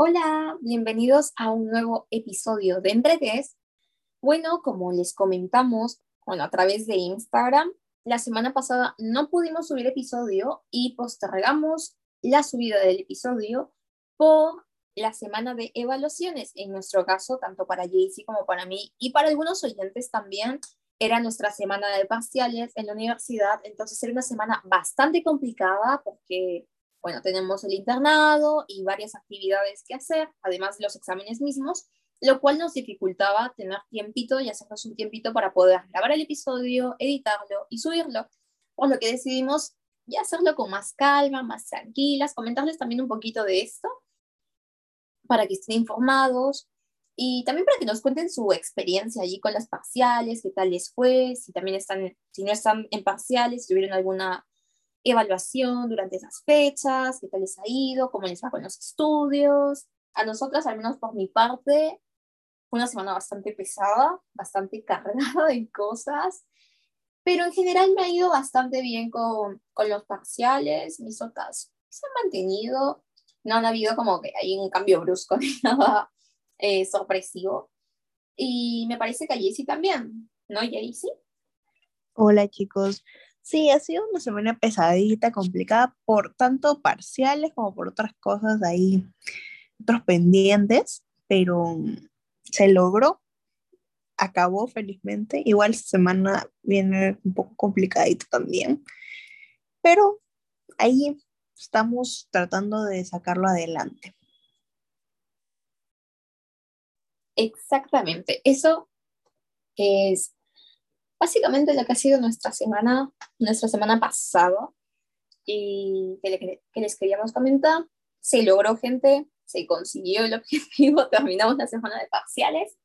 Hola, bienvenidos a un nuevo episodio de Embregues. Bueno, como les comentamos, bueno, a través de Instagram, la semana pasada no pudimos subir episodio y postergamos la subida del episodio por la semana de evaluaciones. En nuestro caso, tanto para Jaycee como para mí y para algunos oyentes también, era nuestra semana de parciales en la universidad. Entonces era una semana bastante complicada porque bueno, tenemos el internado y varias actividades que hacer, además de los exámenes mismos, lo cual nos dificultaba tener tiempito y hacernos un tiempito para poder grabar el episodio, editarlo y subirlo. Por lo que decidimos ya hacerlo con más calma, más tranquilas, comentarles también un poquito de esto para que estén informados y también para que nos cuenten su experiencia allí con las parciales, qué tal les fue, si también están, si no están en parciales, si tuvieron alguna evaluación durante esas fechas, qué tal les ha ido, cómo les va con los estudios. A nosotras, al menos por mi parte, fue una semana bastante pesada, bastante cargada de cosas, pero en general me ha ido bastante bien con, con los parciales, mis otras se han mantenido, no han habido como que hay un cambio brusco ni nada eh, sorpresivo. Y me parece que allí sí también, ¿no, sí Hola chicos, Sí, ha sido una semana pesadita, complicada por tanto parciales como por otras cosas ahí, otros pendientes, pero se logró, acabó felizmente. Igual semana viene un poco complicadito también, pero ahí estamos tratando de sacarlo adelante. Exactamente, eso es básicamente lo que ha sido nuestra semana, nuestra semana pasada y que, les queríamos comentar. Se logró, gente, se consiguió el objetivo, terminamos la semana de parciales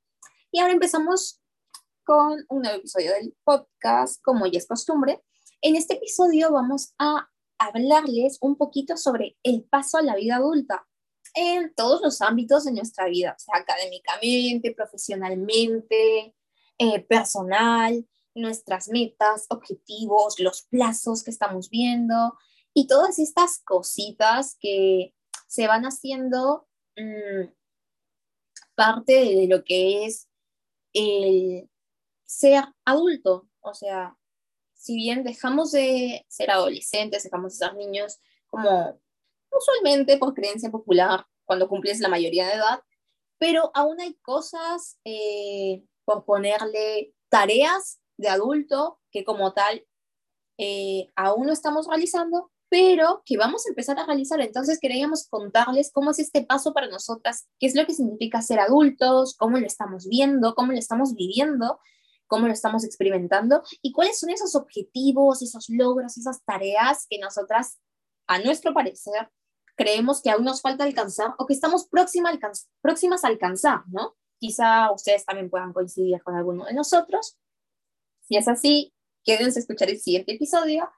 y ahora empezamos con un nuevo episodio del podcast, como ya es costumbre. En este episodio vamos a hablarles un poquito sobre el paso a la vida adulta en todos los ámbitos de nuestra vida, o sea, académicamente, profesionalmente, eh, personal, nuestras metas, objetivos, los plazos que estamos viendo y todas estas cositas que se van haciendo mm, parte de lo que es el ser adulto. O sea, si bien dejamos de ser adolescentes, dejamos de ser niños, como usualmente por creencia popular, cuando cumples la mayoría de edad, pero aún hay cosas, eh, por ponerle tareas de adulto que como tal eh, aún no estamos realizando, pero que vamos a empezar a realizar. Entonces queríamos contarles cómo es este paso para nosotras, qué es lo que significa ser adultos, cómo lo estamos viendo, cómo lo estamos viviendo, cómo lo estamos experimentando y cuáles son esos objetivos, esos logros, esas tareas que nosotras, a nuestro parecer, creemos que aún nos falta alcanzar o que estamos próximas a alcanzar, ¿no? Quizá ustedes también puedan coincidir con alguno de nosotros si es así, quédense a escuchar el siguiente episodio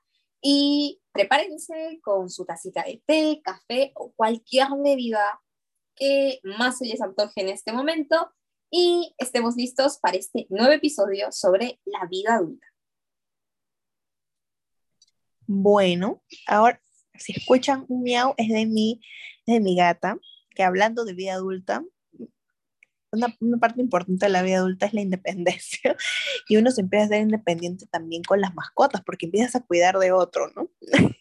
y prepárense con su tacita de té, café o cualquier bebida que más se les antoje en este momento y estemos listos para este nuevo episodio sobre la vida adulta. Bueno, ahora si escuchan un miau es de mi, de mi gata, que hablando de vida adulta, una, parte importante de la vida adulta es la independencia y uno se empieza a ser independiente también con las mascotas porque empiezas a cuidar de otro, ¿no?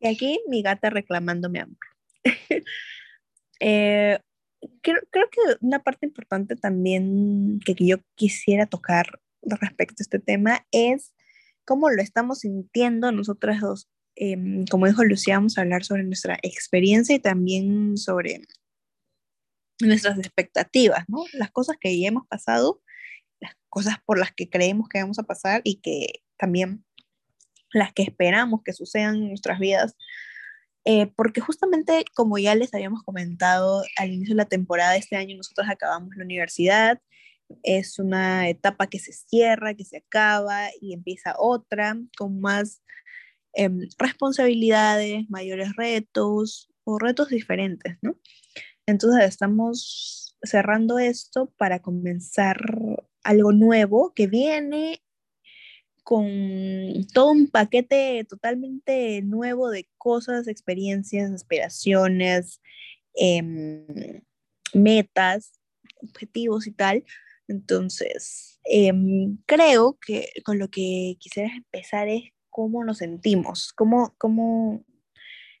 y aquí mi gata reclamándome amor. eh, creo, creo, que una parte importante también que yo quisiera tocar respecto a este tema es cómo lo estamos sintiendo nosotras dos. Eh, como dijo Lucía, vamos a hablar sobre nuestra experiencia y también sobre nuestras expectativas, ¿no? Las cosas que ya hemos pasado, las cosas por las que creemos que vamos a pasar y que también las que esperamos que sucedan en nuestras vidas. Eh, porque justamente como ya les habíamos comentado al inicio de la temporada este año, nosotros acabamos la universidad, es una etapa que se cierra, que se acaba y empieza otra con más em, responsabilidades, mayores retos o retos diferentes, ¿no? Entonces estamos cerrando esto para comenzar algo nuevo que viene con todo un paquete totalmente nuevo de cosas, experiencias, aspiraciones em, metas, objetivos y tal. Entonces, em, creo que con lo que quisiera empezar es cómo nos sentimos, cómo, cómo,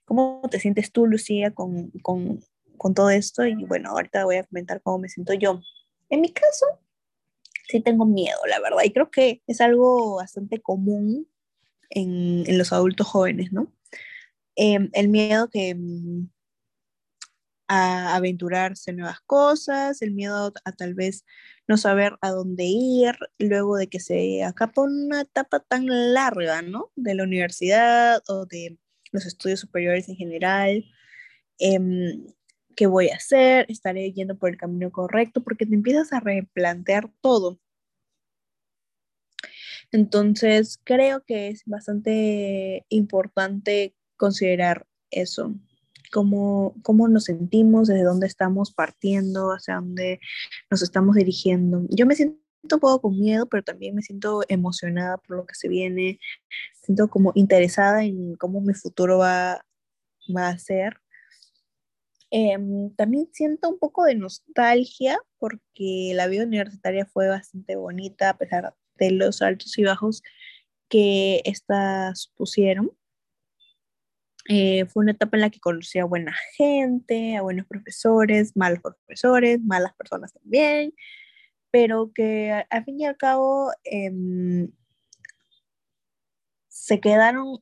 cómo te sientes tú, Lucía, con, con, con todo esto. Y bueno, ahorita voy a comentar cómo me siento yo. En mi caso, sí tengo miedo, la verdad, y creo que es algo bastante común en, en los adultos jóvenes, ¿no? Em, el miedo que, mm, a aventurarse en nuevas cosas, el miedo a, tal vez no saber a dónde ir, luego de que se acapa una etapa tan larga, ¿no? De la universidad o de los estudios superiores en general. Em, ¿Qué voy a hacer? ¿Estaré yendo por el camino correcto? Porque te empiezas a replantear todo. Entonces, creo que es bastante importante considerar eso, cómo, cómo nos sentimos, desde dónde estamos partiendo, hacia dónde nos estamos dirigiendo. Yo me siento un poco con miedo, pero también me siento emocionada por lo que se viene, siento como interesada en cómo mi futuro va, va a ser. Em, también siento un poco de nostalgia porque la vida universitaria fue bastante bonita a pesar de los altos y bajos que estas pusieron. Eh, fue una etapa en la que conocí a buena gente, a buenos profesores, malos profesores, malas personas también, pero que al fin y al cabo em, se quedaron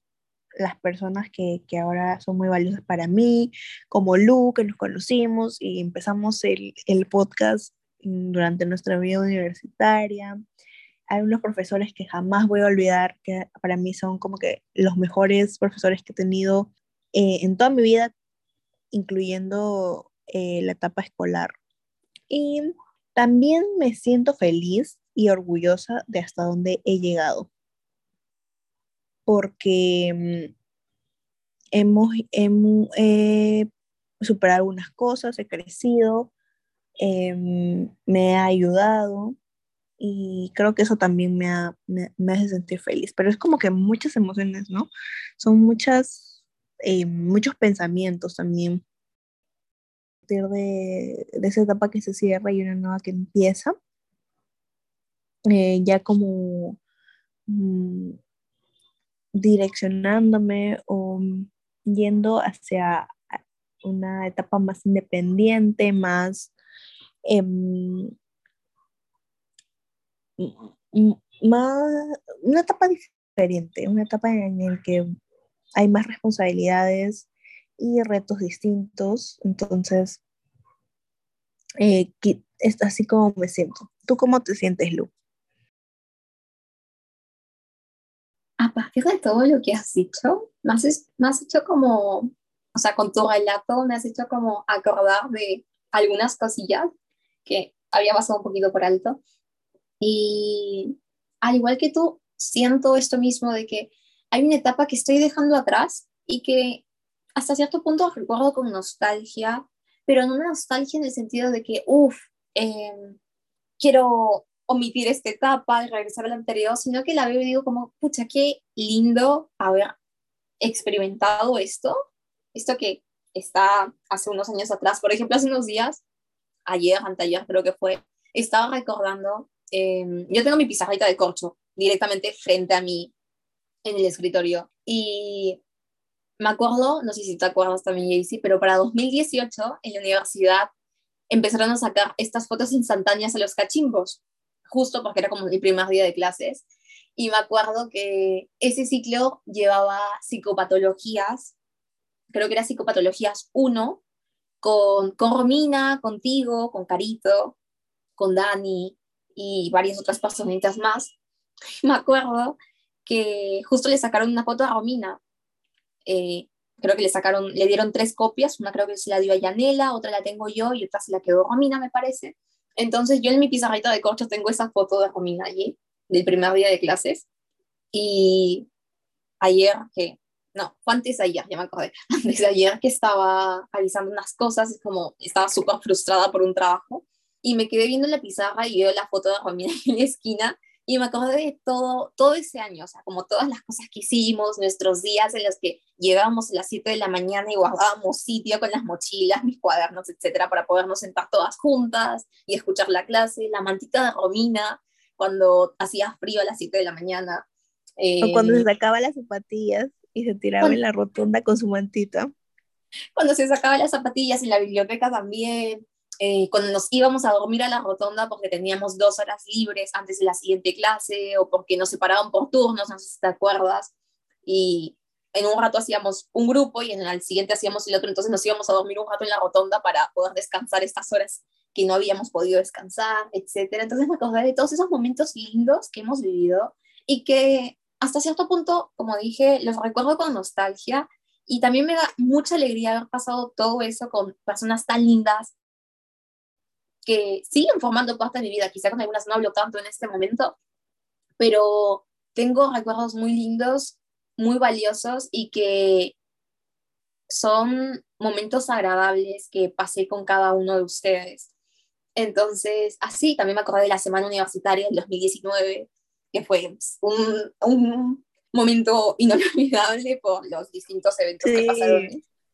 las personas que, que, ahora son muy valiosas para mí, como Lu, que nos conocimos y empezamos el, el podcast durante nuestra vida universitaria. Hay unos profesores que jamás voy a olvidar, que para mí son como que los mejores profesores que he tenido eh, en toda mi vida, incluyendo eh, la etapa escolar. Y también me siento feliz y orgullosa de hasta dónde he llegado porque mm, hemos, hemos superado algunas cosas, he crecido, em, me ha ayudado y creo que eso también me, me, hace sentir feliz, pero es como que muchas emociones, ¿no? Son muchas, eh, muchos pensamientos también. De, de esa etapa que se cierra y una nueva que empieza, eh, ya como mm, direccionándome o yendo hacia una etapa más independiente, más, em, más, una etapa diferente, una etapa en la que hay más responsabilidades y retos distintos. Entonces, eh, es así como me siento. ¿Tú cómo te sientes, Lu? Partir de todo lo que has dicho, me has, hecho como, o sea, con tu relato me has hecho como acordar de algunas cosillas que había pasado un poquito por alto. Y al igual que tú, siento esto mismo de que hay una etapa que estoy dejando atrás y que hasta cierto punto recuerdo con nostalgia, pero no una nostalgia en el sentido de que, uff, em, quiero omitir esta etapa y regresar a la anterior, sino que la veo y digo como, pucha, qué lindo haber experimentado esto, esto que está hace unos años atrás, por ejemplo, hace unos días, ayer, anteayer creo que fue, estaba recordando, em, yo tengo mi pizarrita de corcho directamente frente a mí en el escritorio y me acuerdo, no sé si te acuerdas también, Jaycee, pero para 2018 en la universidad empezaron a sacar estas fotos instantáneas a los cachimbos justo porque era como mi primer día de clases. Y me acuerdo que ese ciclo llevaba psicopatologías, creo que era psicopatologías 1, con, con Romina, contigo, con Carito, con Dani y varias otras personitas más. Me acuerdo que justo le sacaron una foto a Romina. Eh, creo que le sacaron, le dieron tres copias, una creo que se la dio a Yanela, otra la tengo yo y otra se la quedó Romina, me parece. Entonces yo en mi pizarrita de corcho tengo esa foto de Romina allí, del primer día de clases. Y ayer, que, no, fue antes de ayer, ya me acordé, antes de ayer que estaba realizando unas cosas, como estaba súper frustrada por un trabajo, y me quedé viendo la pizarra y veo la foto de Romina en la esquina, y me acordé de todo, todo ese año, o sea, como todas las cosas que hicimos, nuestros días en los que llegábamos a las 7 de la mañana y guardábamos sitio con las mochilas, mis cuadernos, etcétera, para podernos sentar todas juntas y escuchar la clase, la mantita de Romina, cuando hacía frío a las 7 de la mañana. o cuando se eh, sacaba las zapatillas y se tiraba en la rotonda con su mantita. Cuando se sacaba las zapatillas en la biblioteca también, eh, cuando nos íbamos a dormir a la rotonda porque teníamos dos horas libres antes de la siguiente clase o porque nos separaban por turnos, no sé si te acuerdas, y en un rato hacíamos un grupo y en el siguiente hacíamos el otro, entonces nos íbamos a dormir un rato en la rotonda para poder descansar estas horas que no habíamos podido descansar, etc. Entonces me acordé de todos esos momentos lindos que hemos vivido y que hasta cierto punto, como dije, los recuerdo con nostalgia. Y también me da mucha alegría haber pasado todo eso con personas tan lindas, que siguen formando parte de mi vida. Quizá con algunas no hablo tanto en este momento, pero tengo recuerdos muy lindos, muy valiosos y que son momentos agradables que pasé con cada uno de ustedes. Entonces, así también me acordé de la semana universitaria del 2019, que fue un, un momento inolvidable por los distintos eventos que pasaron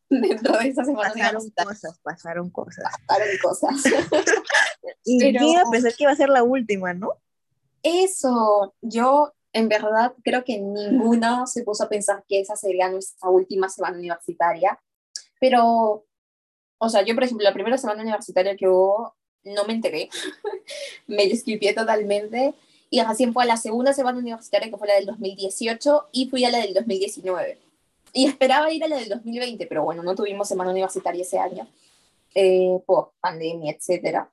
dentro de esa semana pasaron cosas, pasaron cosas. Pasaron cosas. y Pero, a pensar que iba a ser la última, ¿no? Eso, yo en verdad creo que ninguna se puso a pensar que esa sería nuestra última semana universitaria. Pero, o sea, yo por ejemplo, la primera semana universitaria que hubo, no me enteré, me descripié totalmente. Y recién fue a la segunda semana universitaria, que fue la del 2018, y fui a la del 2019. Y esperaba ir a la del 2020, pero bueno, no tuvimos semana universitaria ese año eh, por pandemia, etc.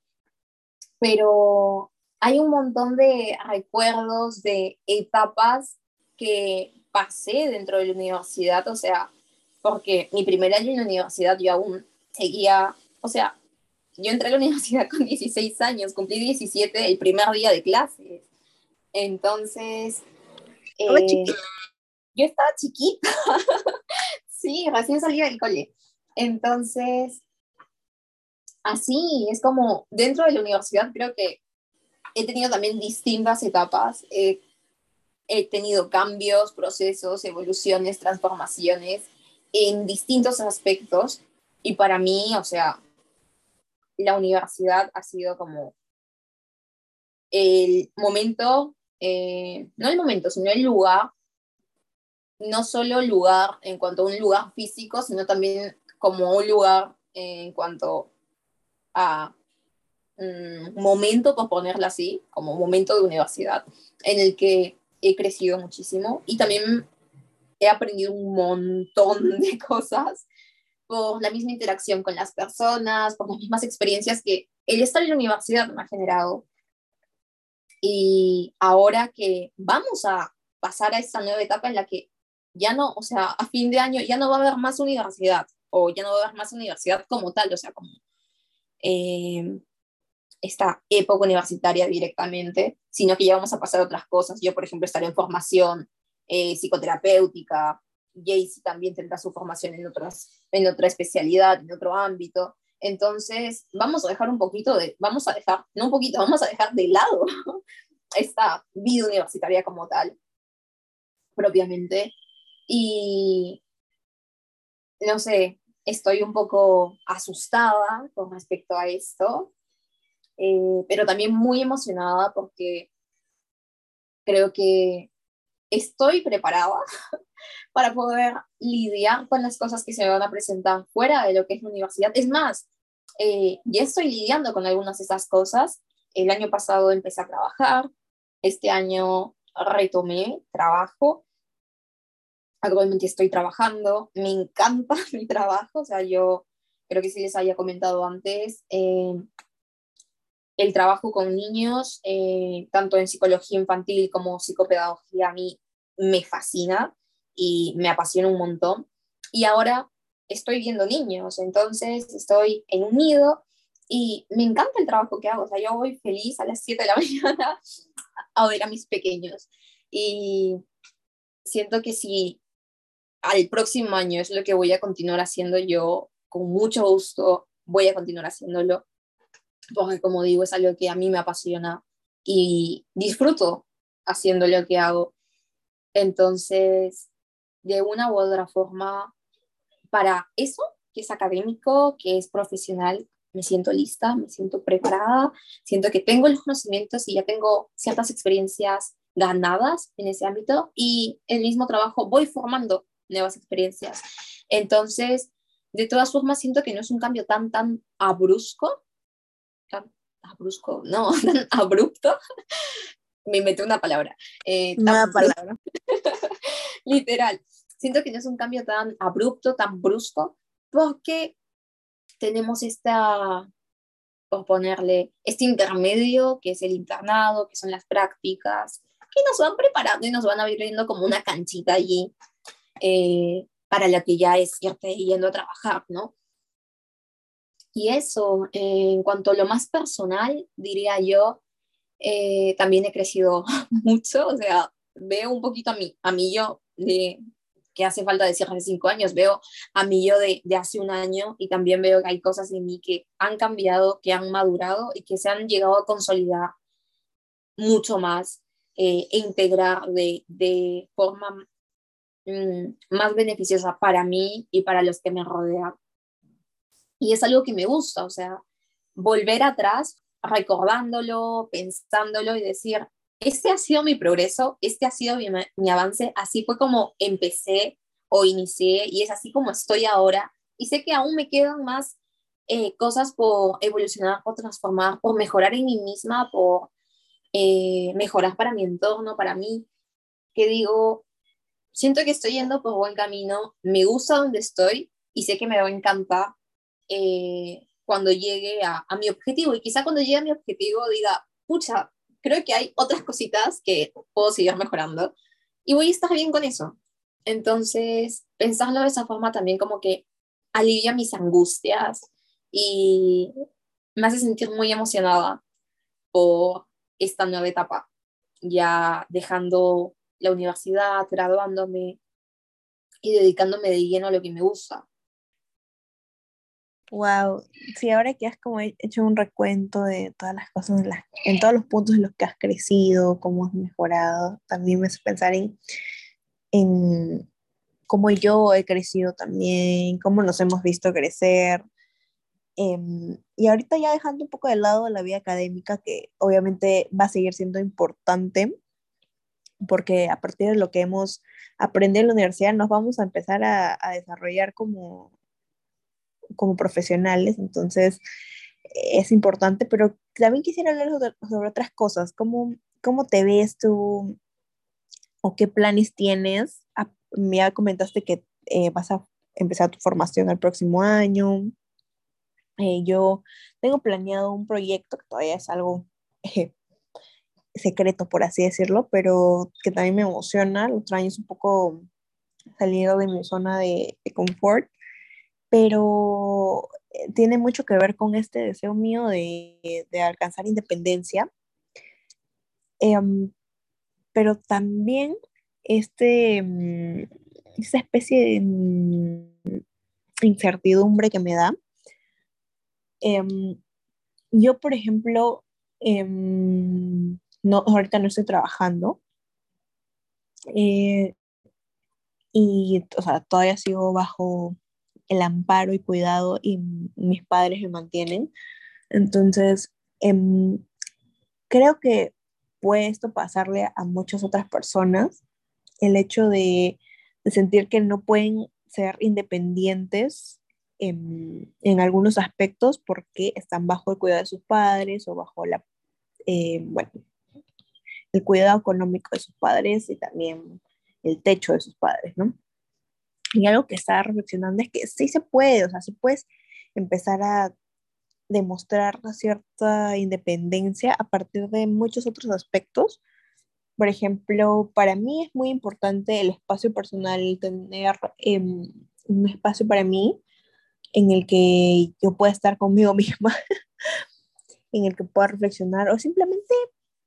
Pero hay un montón de recuerdos, de etapas que pasé dentro de la universidad, o sea, porque mi primer año en la universidad yo aún seguía, o sea, yo entré a la universidad con 16 años, cumplí 17 el primer día de clases. Entonces, eh, yo estaba chiquita, sí, recién salía del cole. Entonces, así es como dentro de la universidad creo que he tenido también distintas etapas. he tenido cambios, procesos, evoluciones, transformaciones en distintos aspectos. Y para mí, o sea, la universidad ha sido como el momento, eh, no el momento, sino el lugar no solo lugar en cuanto a un lugar físico, sino también como un lugar en cuanto a un mm, momento, por ponerlo así, como momento de universidad, en el que he crecido muchísimo y también he aprendido un montón de cosas por la misma interacción con las personas, por las mismas experiencias que el estar en la universidad me ha generado. Y ahora que vamos a pasar a esta nueva etapa en la que ya no, o sea, a fin de año ya no va a haber más universidad, o ya no va a haber más universidad como tal, o sea, como eh, esta época universitaria directamente, sino que ya vamos a pasar a otras cosas. Yo, por ejemplo, estaré en formación eh, psicoterapéutica, Jaycee también tendrá su formación en, otras, en otra especialidad, en otro ámbito. Entonces, vamos a dejar un poquito de, vamos a dejar, no un poquito, vamos a dejar de lado esta vida universitaria como tal, propiamente, y no sé, estoy un poco asustada con respecto a esto, eh, pero también muy emocionada porque creo que estoy preparada para poder lidiar con las cosas que se me van a presentar fuera de lo que es la universidad. Es más, eh, ya estoy lidiando con algunas de esas cosas. El año pasado empecé a trabajar, este año retomé trabajo actualmente estoy trabajando, me encanta mi trabajo, o sea, yo creo que sí les había comentado antes, eh, el trabajo con niños, eh, tanto en psicología infantil como psicopedagogía, a mí me fascina y me apasiona un montón. Y ahora estoy viendo niños, entonces estoy en un nido y me encanta el trabajo que hago. O sea, yo voy feliz a las 7 de la mañana a ver a mis pequeños. Y siento que si al próximo año es lo que voy a continuar haciendo yo con mucho gusto, voy a continuar haciéndolo, porque como digo, es algo que a mí me apasiona y disfruto haciendo lo que hago. Entonces, de una u otra forma, para eso, que es académico, que es profesional, me siento lista, me siento preparada, siento que tengo los conocimientos y ya tengo ciertas experiencias ganadas en ese ámbito y el mismo trabajo voy formando nuevas experiencias. Entonces, de todas formas, siento que no es un cambio tan, tan abrusco, tan abrusco, no, tan abrupto. Me inventé una palabra. Eh, una palabra. Literal. Siento que no es un cambio tan abrupto, tan brusco, porque tenemos esta, por ponerle, este intermedio que es el internado, que son las prácticas, que nos van preparando y nos van abriendo como una canchita allí eh, para la que ya es irte yendo a trabajar, ¿no? Y eso, en cuanto a lo más personal, diría yo, eh, también he crecido mucho, o sea, veo un poquito a mí, a mí yo de que hace falta decir hace cinco años, veo a mí yo de, de, hace un año y también veo que hay cosas en mí que han cambiado, que han madurado y que se han llegado a consolidar mucho más eh, e integrar de, de forma más beneficiosa para mí y para los que me rodean. Y es algo que me gusta, o sea, volver atrás, recordándolo, pensándolo y decir, este ha sido mi progreso, este ha sido mi, mi, avance, así fue como empecé o inicié y es así como estoy ahora. Y sé que aún me quedan más eh, cosas por evolucionar, por transformar, por mejorar en mí misma, por eh, mejorar para mi entorno, para mí, que digo, siento que estoy yendo por buen camino, me gusta donde estoy y sé que me va a encantar eh, cuando llegue a, a mi objetivo. Y quizá cuando llegue a mi objetivo diga, pucha, creo que hay otras cositas que puedo seguir mejorando y voy a estar bien con eso. Entonces, pensarlo de esa forma también como que alivia mis angustias y me hace sentir muy emocionada por esta nueva etapa, ya dejando la universidad, graduándome y dedicándome de lleno a lo que me gusta. Wow, sí, ahora que has como hecho un recuento de todas las cosas, en, las, en todos los puntos en los que has crecido, cómo has mejorado, también me hace pensar en, en cómo yo he crecido también, cómo nos hemos visto crecer. Em, y ahorita ya dejando un poco de lado la vida académica, que obviamente va a seguir siendo importante, porque a partir de lo que hemos aprendido en la universidad nos vamos a empezar a, a desarrollar como como profesionales, entonces es importante, pero también quisiera hablar sobre, otras cosas, ¿Cómo, ¿cómo te ves tú o qué planes tienes? Ah, ya comentaste que eh, vas a empezar tu formación el próximo año. Eh, yo tengo planeado un proyecto que todavía es algo eh, secreto, por así decirlo, pero que también me emociona. El otro es un poco salido de mi zona de, confort pero eh, tiene mucho que ver con este deseo mío de, de alcanzar independencia. Em, pero también este, mm, esta especie de mm, incertidumbre que me da. Em, yo, por ejemplo, em, no, ahorita no estoy trabajando. Eh, y, o sea, todavía sigo bajo el amparo y cuidado y mis padres me mantienen. Entonces, em, creo que puede esto pasarle a muchas otras personas, el hecho de, sentir que no pueden ser independientes en, algunos aspectos porque están bajo el cuidado de sus padres o bajo la, eh, bueno, el cuidado económico de sus padres y también el techo de sus padres, ¿no? Y algo que estaba reflexionando es que sí se puede, o sea, sí puedes empezar a demostrar cierta independencia a partir de muchos otros aspectos. Por ejemplo, para mí es muy importante el espacio personal, tener em, un espacio para mí en el que yo pueda estar conmigo misma, en el que pueda reflexionar o simplemente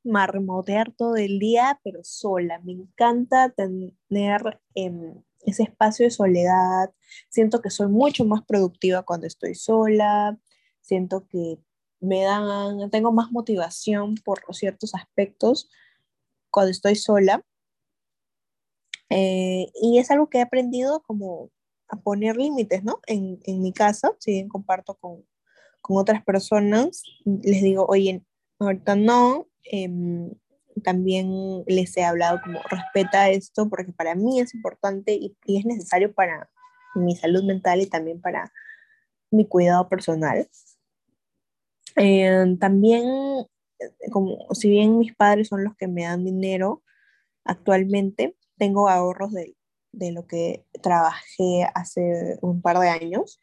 marmotear todo el día, pero sola. Me encanta tener em, ese espacio de soledad, siento que soy mucho más productiva cuando estoy sola, siento que me dan, tengo más motivación por ciertos aspectos cuando estoy sola. Eh, y es algo que he aprendido como a poner límites, ¿no? En, en mi casa, si bien comparto con, con, otras personas, les digo, oye, ahorita no, em, también les he hablado como respeta esto porque para mí es importante y, es necesario para mi salud mental y también para mi cuidado personal. Eh, también, como si bien mis padres son los que me dan dinero actualmente, tengo ahorros de, de lo que trabajé hace un par de años.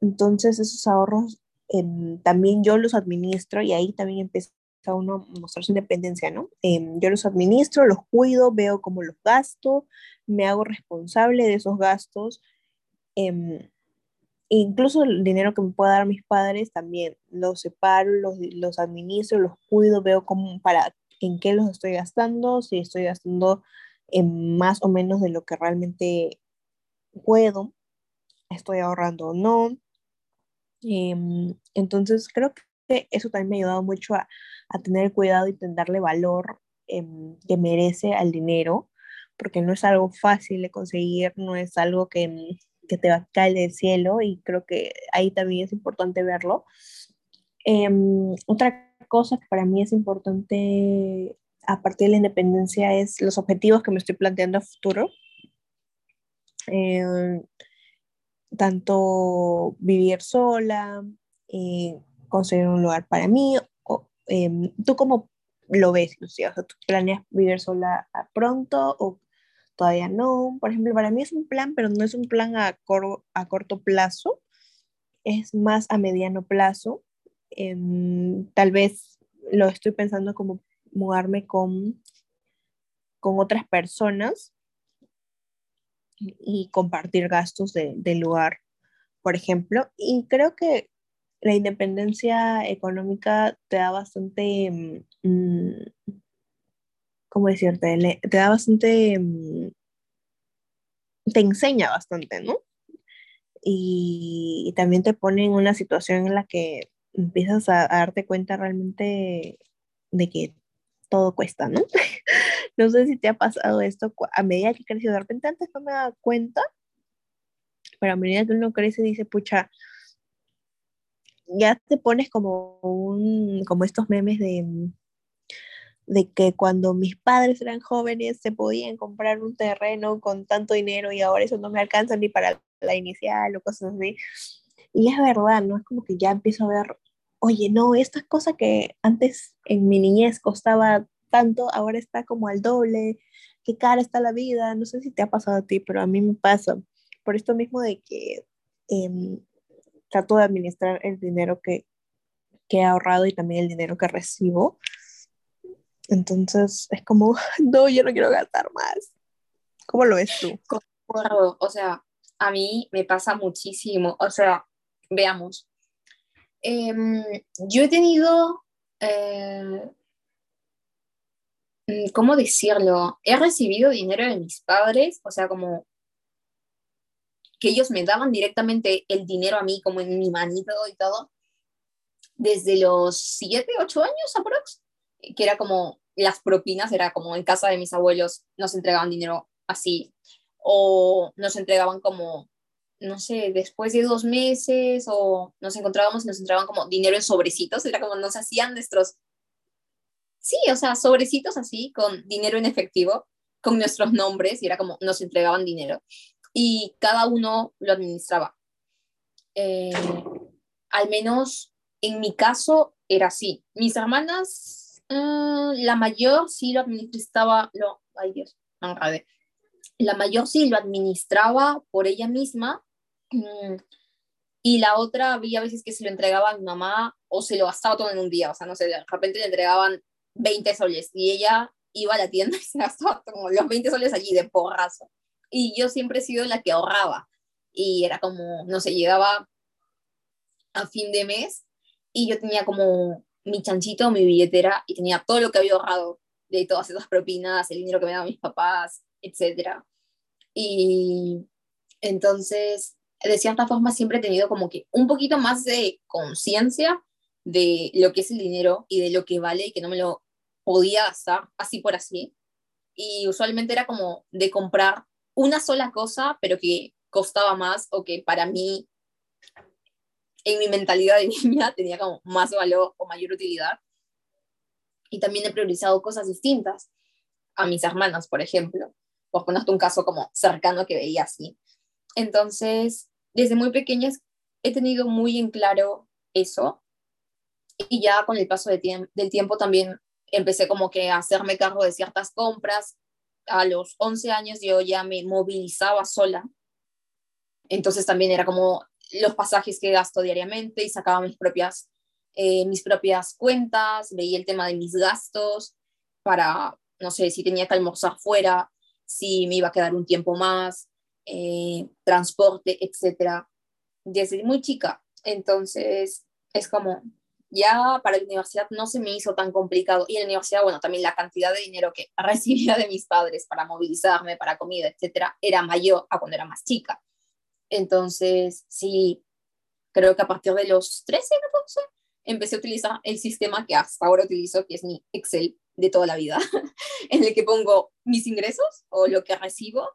Entonces esos ahorros eh, también yo los administro y ahí también empieza uno a mostrar su independencia, ¿no? Eh, yo los administro, los cuido, veo cómo los gasto, me hago responsable de esos gastos. Eh, incluso el dinero que me pueda dar mis padres también los separo, los, los administro, los cuido, veo cómo, para, en qué los estoy gastando, si estoy gastando en más o menos de lo que realmente puedo, estoy ahorrando o no. Em, entonces creo eso también me ha ayudado mucho a, a tener cuidado y darle valor em, que merece al dinero, porque no es algo fácil de conseguir, no es algo que, em, que te va a caer del cielo y creo que ahí también es importante verlo. otra cosa que para mí es importante a partir de la independencia es los objetivos que me estoy planteando a futuro. Tanto vivir sola, eh, conseguir un lugar para mí. O, em, ¿Tú cómo lo ves, Lucía? O ¿Tú planeas vivir sola pronto o todavía no? Por ejemplo, para mí es un plan, pero no es un plan a, a corto plazo, es más a mediano plazo. Em, tal vez lo estoy pensando como mudarme con, con otras personas y compartir gastos de, del lugar, por ejemplo. Y creo que la independencia económica te da bastante, mm, ¿cómo decirte? te da bastante, mm, te enseña bastante, ¿no? Y, y, también te pone en una situación en la que empiezas a, a darte cuenta realmente de que todo cuesta, ¿no? no sé si te ha pasado esto a medida que creció, de repente antes no me daba cuenta, pero a medida que uno crece dice, pucha, ya te pones como un, como estos memes de, de que cuando mis padres eran jóvenes se podían comprar un terreno con tanto dinero y ahora eso no me alcanza ni para la inicial o cosas así. Y es verdad, ¿no? Es como que ya empiezo a ver oye, no, esta cosa que antes en mi niñez costaba tanto, ahora está como al doble, qué cara está la vida, no sé si te ha pasado a ti, pero a mí me pasa. Por esto mismo de que eh, trato de administrar el dinero que, que he ahorrado y también el dinero que recibo. Entonces es como, no, yo no quiero gastar más. ¿Cómo lo ves tú? O sea, a mí me pasa muchísimo. O sea, veamos, Em, yo he tenido, eh, mm, ¿cómo decirlo? He recibido dinero de mis padres, o sea, como que ellos me daban directamente el dinero a mí, como en mi manito y todo, desde los 7, 8 años aprox, que era como las propinas, era como en casa de mis abuelos nos entregaban dinero así, o nos entregaban como no sé, después de dos meses o nos encontrábamos y nos entraban como dinero en sobrecitos, era como nos hacían nuestros, sí, o sea, sobrecitos así, con dinero en efectivo, con nuestros nombres, y era como nos entregaban dinero. Y cada uno lo administraba. Eh, al menos en mi caso era así. Mis hermanas, uh, la mayor sí lo administraba, lo, ay Dios, la mayor sí lo administraba por ella misma Mm, y la otra había veces que se lo entregaba a mi mamá o se lo gastaba todo en un día, o sea, no sé, de repente le entregaban 20 soles y ella iba a la tienda y se gastaba como los 20 soles allí de porrazo. Y yo siempre he sido la que ahorraba y era como, no sé, llegaba a fin de mes y yo tenía como mi chanchito, mi billetera y tenía todo lo que había ahorrado de todas esas propinas, el dinero que me daban mis papás, etc. Y entonces de cierta forma siempre he tenido como que un poquito más de conciencia de lo que es el dinero y de lo que vale y que no me lo podía gastar así por así. y usualmente era como de comprar una sola cosa, pero que costaba más o que para mí, en mi mentalidad de niña, tenía como más valor o mayor utilidad. Y también he priorizado cosas distintas a mis hermanas, por ejemplo. Pues ponerte un caso como cercano que veía así. Entonces, desde muy pequeñas he tenido muy en claro eso. Y ya con el paso de del tiempo también empecé como que a hacerme cargo de ciertas compras. A los 11 años yo ya me movilizaba sola. Entonces también era como los pasajes que gasto diariamente y sacaba mis propias, eh, mis propias cuentas, veía el tema de mis gastos para, no sé, si tenía que almorzar fuera, si me iba a quedar un tiempo más, eh, transporte, etcétera, desde muy chica. Entonces, es como, ya para la universidad no se me hizo tan complicado. Y en la universidad, bueno, también la cantidad de dinero que recibía de mis padres para movilizarme, para comida, etcétera, era mayor a cuando era más chica. Entonces, sí, creo que a partir de los 13, 14, empecé a utilizar el sistema que hasta ahora utilizo, que es mi Excel de toda la vida, en el que pongo mis ingresos o lo que recibo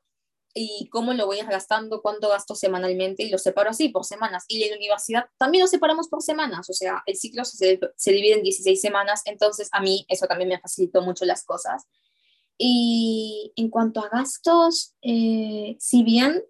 y cómo lo voy gastando, cuánto gasto semanalmente y lo separo así por semanas. Y en la universidad también lo separamos por semanas, o sea, el ciclo se, se divide en 16 semanas, entonces a mí eso también me facilitó mucho las cosas. Y en cuanto a gastos, eh, si bien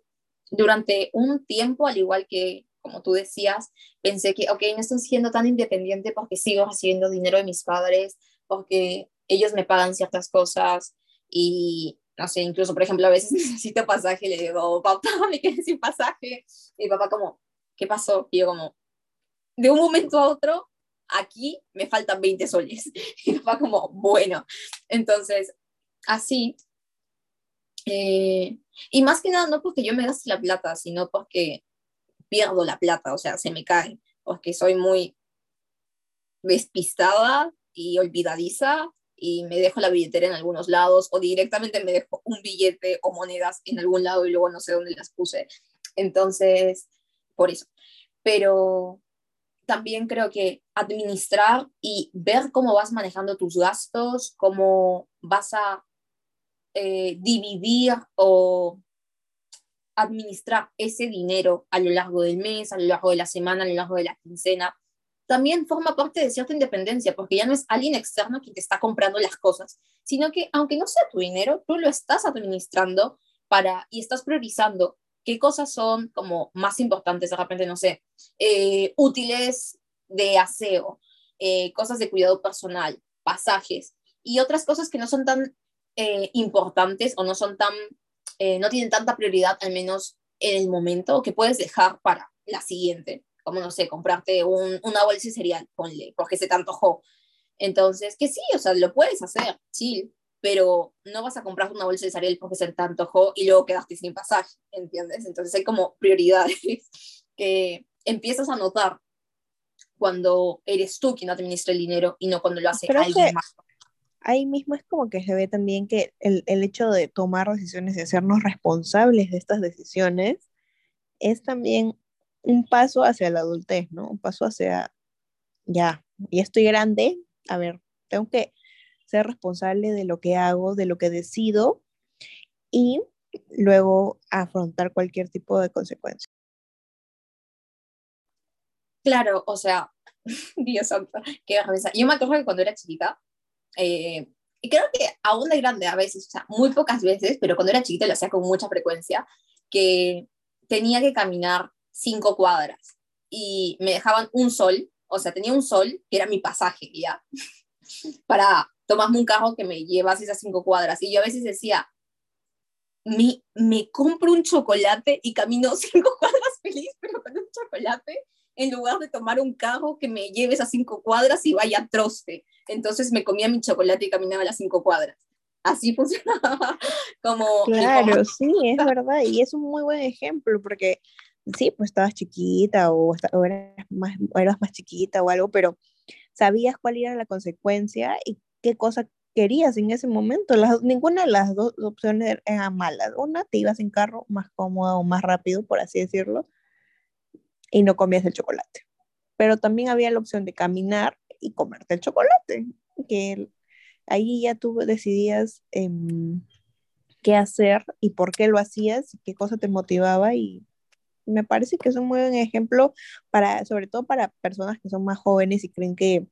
durante un tiempo, al igual que como tú decías, pensé que, ok, no estoy siendo tan independiente porque sigo recibiendo dinero de mis padres, porque ellos me pagan ciertas cosas y no sé, incluso, por ejemplo, a veces necesito pasaje, le digo, papá, me quedé sin pasaje. Y papá como, ¿qué pasó? Y yo como, de un momento a otro, aquí me faltan 20 soles. Y papá como, bueno. Entonces, así. Eh, y más que nada, no porque yo me gaste la plata, sino porque pierdo la plata, o sea, se me cae, porque soy muy despistada y olvidadiza y me dejo la billetera en algunos lados o directamente me dejo un billete o monedas en algún lado y luego no sé dónde las puse. Entonces, por eso. Pero también creo que administrar y ver cómo vas manejando tus gastos, cómo vas a eh, dividir o administrar ese dinero a lo largo del mes, a lo largo de la semana, a lo largo de la quincena, también forma parte de cierta independencia, porque ya no es alguien externo quien te está comprando las cosas, sino que aunque no sea tu dinero, tú lo estás administrando para y estás priorizando qué cosas son como más importantes, de repente, no sé, eh, útiles de aseo, eh, cosas de cuidado personal, pasajes y otras cosas que no son tan eh, importantes o no son tan, no tienen tanta prioridad, al menos en el momento, que puedes dejar para la siguiente como no sé, comprarte un, una bolsa de cereal, ponle, porque se te antojó. Entonces, que sí, o sea, lo puedes hacer, sí, pero no vas a comprar una bolsa de cereal porque se te antojó y luego quedaste sin pasaje, ¿entiendes? Entonces hay como prioridades que empiezas a notar cuando eres tú quien administra el dinero y no cuando lo hace alguien más. Ahí mismo es como que se ve también que el, el hecho de tomar decisiones y hacernos responsables de estas decisiones es también un paso hacia la adultez, ¿no? Un paso hacia, ya, ya estoy grande, a ver, tengo que ser responsable de lo que hago, de lo que decido y luego afrontar cualquier tipo de consecuencia. Claro, o sea, Dios santo, qué vergüenza. Yo me acuerdo que cuando era chiquita, eh, y creo que aún de grande a veces, o sea, muy pocas veces, pero cuando era chiquita lo hacía con mucha frecuencia, que tenía que caminar cinco cuadras y me dejaban un sol, o sea, tenía un sol que era mi pasaje ya, para tomarme un carro que me llevase esas cinco cuadras. Y yo a veces decía, me, me compro un chocolate y camino cinco cuadras feliz, pero con un chocolate, en lugar de tomar un carro que me lleve esas cinco cuadras y vaya a troste. Entonces me comía mi chocolate y caminaba las cinco cuadras. Así funcionaba como... Claro, sí, es verdad. Y es un muy buen ejemplo porque sí, pues estabas chiquita o, eras, más, eras más chiquita o algo, pero sabías cuál era la consecuencia y qué cosa querías en ese momento. Las, ninguna de las dos opciones eran malas. Una, te ibas en carro más cómodo o más rápido, por así decirlo, y no comías el chocolate. Pero también había la opción de caminar y comerte el chocolate, que ahí ya tú decidías em, qué hacer y por qué lo hacías, qué cosa te motivaba y me parece que es un muy buen ejemplo para, sobre todo para personas que son más jóvenes y creen que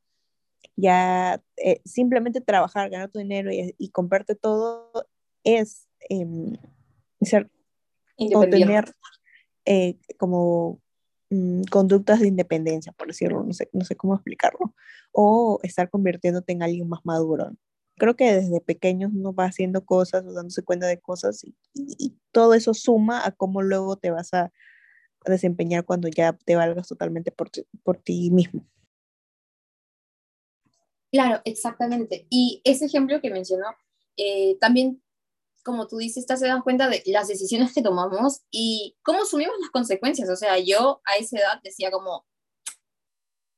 ya eh, simplemente trabajar, ganar tu dinero y, comprarte todo es em, ser o tener eh, como mm, conductas de independencia, por decirlo, no sé, no sé cómo explicarlo, o estar convirtiéndote en alguien más maduro. Creo que desde pequeños uno va haciendo cosas o dándose cuenta de cosas y, y todo eso suma a cómo luego te vas a desempeñar cuando ya te valgas totalmente por por ti mismo. Claro, exactamente. Y ese ejemplo que mencionó, eh, también, como tú dices, te das cuenta de las decisiones que tomamos y cómo asumimos las consecuencias. O sea, yo a esa edad decía como,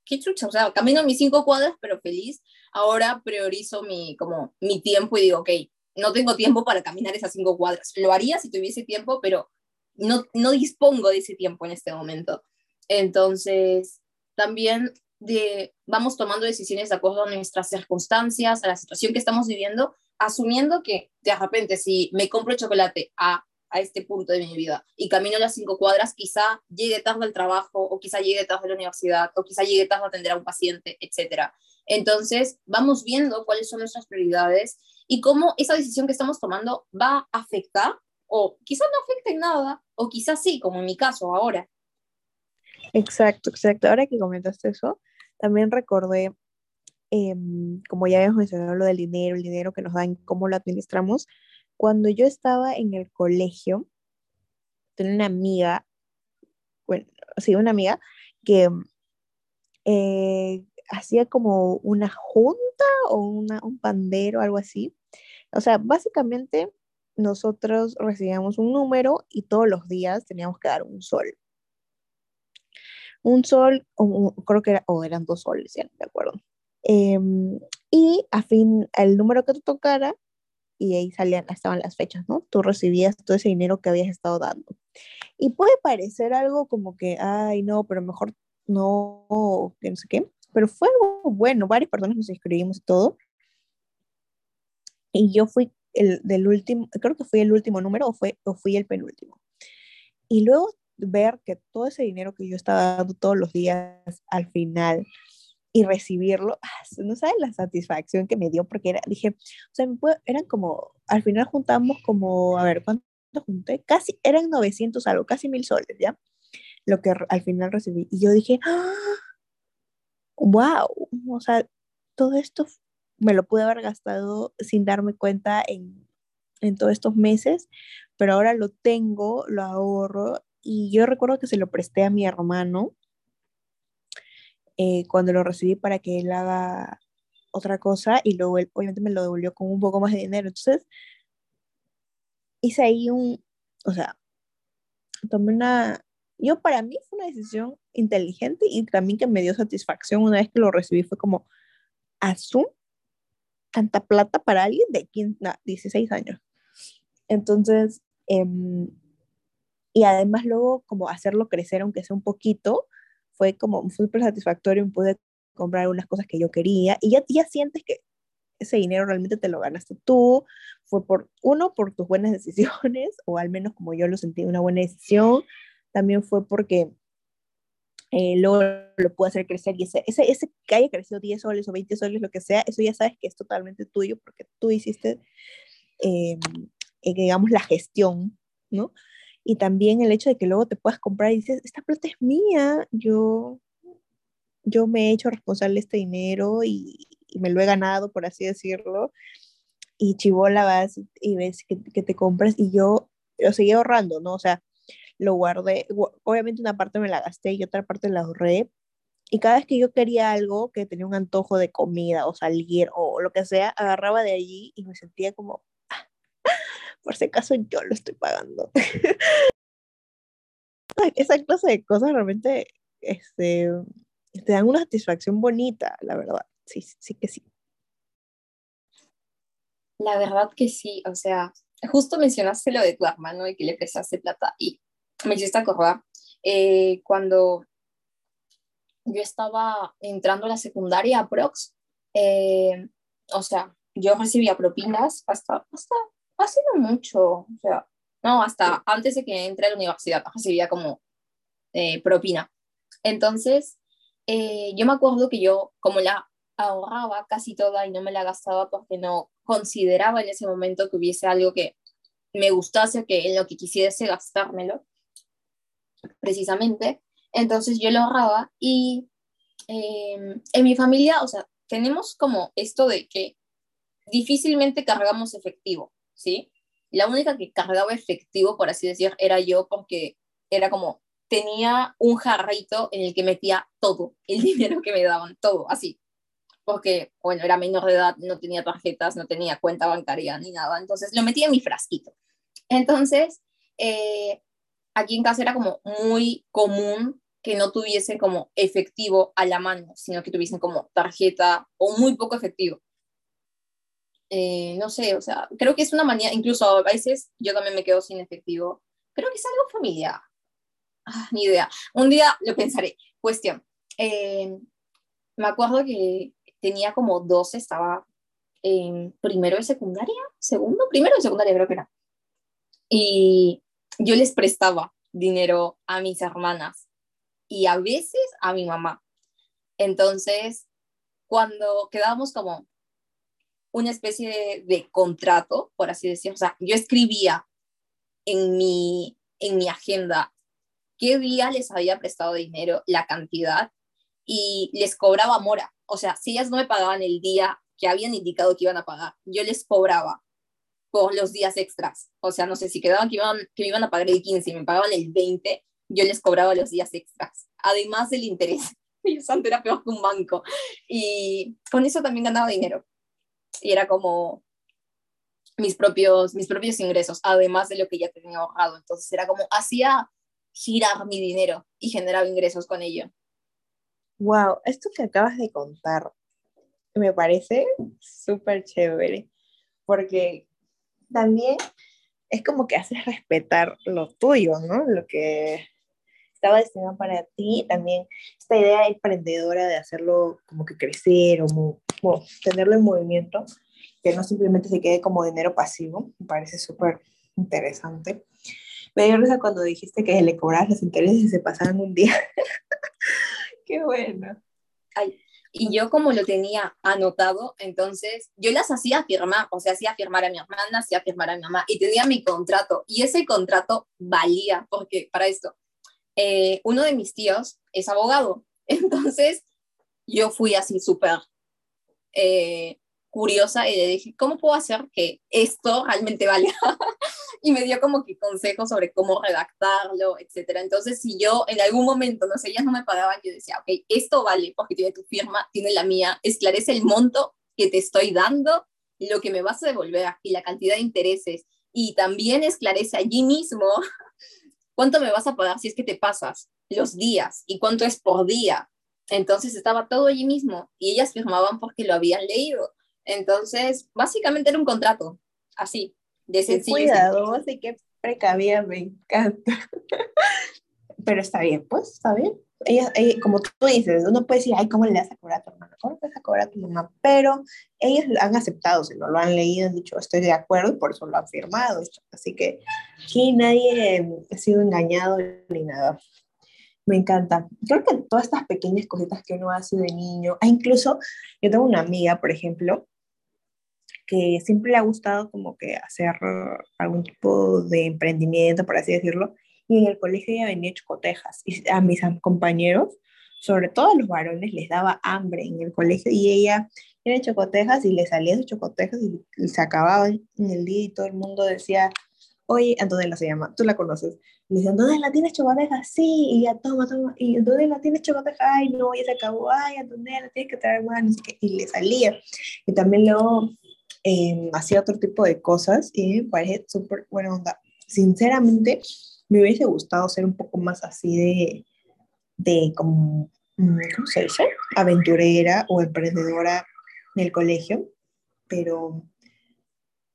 qué chucha, o sea, camino mis cinco cuadras, pero feliz. Ahora priorizo mi, como, mi tiempo y digo, ok, no tengo tiempo para caminar esas cinco cuadras. Lo haría si tuviese tiempo, pero no, no dispongo de ese tiempo en este momento. Entonces, también de, vamos tomando decisiones de acuerdo a nuestras circunstancias, a la situación que estamos viviendo, asumiendo que de repente si me compro chocolate a, a este punto de mi vida y camino las cinco cuadras, quizá llegue tarde al trabajo o quizá llegue tarde a la universidad o quizá llegue tarde a atender a un paciente, etc. Entonces, vamos viendo cuáles son nuestras prioridades y cómo esa decisión que estamos tomando va a afectar o quizá no afecte en nada o quizá sí, como en mi caso ahora. Exacto, exacto. Ahora que comentaste eso, también recordé, em, como ya habíamos mencionado, lo del dinero, el dinero que nos dan, cómo lo administramos. Cuando yo estaba en el colegio, tenía una amiga, bueno, sí, una amiga que eh, hacía como una junta o una, un pandero, algo así. O sea, básicamente nosotros recibíamos un número y todos los días teníamos que dar un sol un sol, o, creo que era, o eran dos soles, ya no me acuerdo. Em, y a fin, el número que te tocara, y ahí salían, estaban las fechas, ¿no? Tú recibías todo ese dinero que habías estado dando. Y puede parecer algo como que, ay, no, pero mejor no, que no sé qué, pero fue algo bueno, varias personas nos inscribimos y todo. Y yo fui el del último, creo que fui el último número o, fue, o fui el penúltimo. Y luego ver que todo ese dinero que yo estaba dando todos los días al final y recibirlo, ah, no sabes la satisfacción que me dio porque era, dije, o sea, eran como, al final juntamos como, a ver, ¿cuánto junté? Casi, eran 900 algo, casi mil soles, ¿ya? Lo que al final recibí. Y yo dije, wow, ¡Ah! o sea, todo esto me lo pude haber gastado sin darme cuenta en, en todos estos meses, pero ahora lo tengo, lo ahorro y yo recuerdo que se lo presté a mi hermano eh, cuando lo recibí para que él haga otra cosa y luego él obviamente me lo devolvió con un poco más de dinero. Entonces, hice ahí un, o sea, tomé una, yo para mí fue una decisión inteligente y también que me dio satisfacción una vez que lo recibí, fue como, tanta plata para alguien de 15, 16 años. Entonces, eh, y además luego como hacerlo crecer aunque sea un poquito, fue como súper satisfactorio y pude comprar unas cosas que yo quería. Y ya, ya sientes que ese dinero realmente te lo ganaste tú, fue por, uno, por tus buenas decisiones, o al menos como yo lo sentí, una buena decisión, también fue porque eh, luego lo pude hacer crecer y ese, ese, ese que haya crecido 10 soles o 20 soles, lo que sea, eso ya sabes que es totalmente tuyo porque tú hiciste, eh, eh digamos, la gestión, ¿no? y también el hecho de que luego te puedas comprar y dices, esta plata es mía, yo, yo me he hecho responsable de este dinero y, me lo he ganado, por así decirlo, y chivola vas y ves que, que te compras y yo lo seguí ahorrando, ¿no? O sea, lo guardé, obviamente una parte me la gasté y otra parte la ahorré, y cada vez que yo quería algo, que tenía un antojo de comida o salir o lo que sea, agarraba de allí y me sentía como, por si acaso yo lo estoy pagando. Esa clase de cosas realmente este, te dan una satisfacción bonita, la verdad. Sí, sí que sí. La verdad que sí, o sea, justo mencionaste lo de tu hermano y que le prestaste plata y me hiciste acordar eh, cuando yo estaba entrando a la secundaria, Prox, eh, o sea, yo recibía propinas hasta, hasta hace no mucho, o sea, no, hasta antes de que entré a la universidad recibía como eh, propina. Entonces, eh, yo me acuerdo que yo, como la ahorraba casi toda y no me la gastaba porque no consideraba en ese momento que hubiese algo que me gustase, que en lo que quisiese gastármelo, precisamente. Entonces yo lo ahorraba y em, en mi familia, o sea, tenemos como esto de que difícilmente cargamos efectivo, ¿sí? La única que cargaba efectivo, por así decir, era yo porque era como, tenía un jarrito en el que metía todo, el dinero que me daban, todo, así. Porque, bueno, era menor de edad, no tenía tarjetas, no tenía cuenta bancaria ni nada, entonces lo metía en mi frasquito. Entonces, eh, aquí en casa era como muy común que no tuviesen como efectivo a la mano, sino que tuviesen como tarjeta o muy poco efectivo. Eh, no sé, o sea, creo que es una manía, incluso a veces yo también me quedo sin efectivo. Creo que es algo familiar. Ah, ni idea. Un día lo pensaré. Cuestión. Eh, me acuerdo que tenía como 12, estaba en primero de secundaria, segundo, primero de secundaria creo que era. Y yo les prestaba dinero a mis hermanas y a veces a mi mamá. Entonces, cuando quedábamos como una especie de, contrato, por así decirlo, o sea, yo escribía en mi, en mi agenda qué día les había prestado dinero, la cantidad, y les cobraba mora. O sea, si ellas no me pagaban el día que habían indicado que iban a pagar, yo les cobraba por los días extras. O sea, no sé, si quedaban que, iban, que me iban a pagar el 15 y me pagaban el 20, yo les cobraba los días extras, además del interés. Y santo era peor que un banco. Y con eso también ganaba dinero. Y era como mis propios, mis propios ingresos, además de lo que ya tenía ahorrado. Entonces era como, hacía girar mi dinero y generaba ingresos con ello. Wow, esto que acabas de contar me parece súper chévere, porque también es como que haces respetar lo tuyo, ¿no? Lo que estaba destinado para ti, también esta idea emprendedora de hacerlo como que crecer o, tenerlo en movimiento, que no simplemente se quede como dinero pasivo, me parece súper interesante. Me dio risa cuando dijiste que le cobrabas los intereses y se pasaban un día. Qué bueno. Ay, y yo como lo tenía anotado, entonces yo las hacía firmar, o sea, hacía firmar a mi hermana, hacía firmar a mi mamá, y tenía mi contrato, y ese contrato valía, porque para esto, eh, uno de mis tíos es abogado, entonces yo fui así súper eh, curiosa y le dije, ¿cómo puedo hacer que esto realmente valga? y me dio como que consejos sobre cómo redactarlo, etcétera. Entonces, si yo en algún momento, no sé, ellas no me pagaban, yo decía, ok, esto vale porque tiene tu firma, tiene la mía, esclarece el monto que te estoy dando, lo que me vas a devolver y la cantidad de intereses. Y también esclarece allí mismo cuánto me vas a pagar si es que te pasas los días y cuánto es por día. Entonces estaba todo allí mismo y ellas firmaban porque lo habían leído. Entonces, básicamente era un contrato, así, de sencillo. cuidadosa y qué precavida, me encanta. Pero está bien, pues, está bien. Ella, como tú dices, uno puede decir, ay, ¿cómo le vas a cobrar a tu hermano? ¿Cómo le vas a cobrar a tu mamá? Pero ellas lo han aceptado, si no lo han leído, han dicho, estoy de acuerdo y por eso lo han firmado. Así que aquí nadie ha sido engañado ni nada. Me encanta. Creo que todas estas pequeñas cositas que uno hace de niño, ah, incluso yo tengo una amiga, por ejemplo, que siempre le ha gustado como que hacer algún tipo de emprendimiento, por así decirlo, y en el colegio ella vendía chocotejas, y a mis compañeros, sobre todo a los varones, les daba hambre en el colegio, y ella era chocotejas y le salía sus chocotejas y, se acababan en el día y todo el mundo decía, oye, Antonella se llama, tú la conoces, le decían, ¿dónde tienes chocotejas? Sí, y ya toma, toma, y ¿dónde la tienes chocotejas? Ay, no, ya se acabó, ay, Antonella, tienes que traer más, y le salía. Y también luego Em, hacía otro tipo de cosas y me parece súper buena onda. Sinceramente, me hubiese gustado ser un poco más así de, de como, mm, ¿cómo se dice? Aventurera o emprendedora en el colegio, pero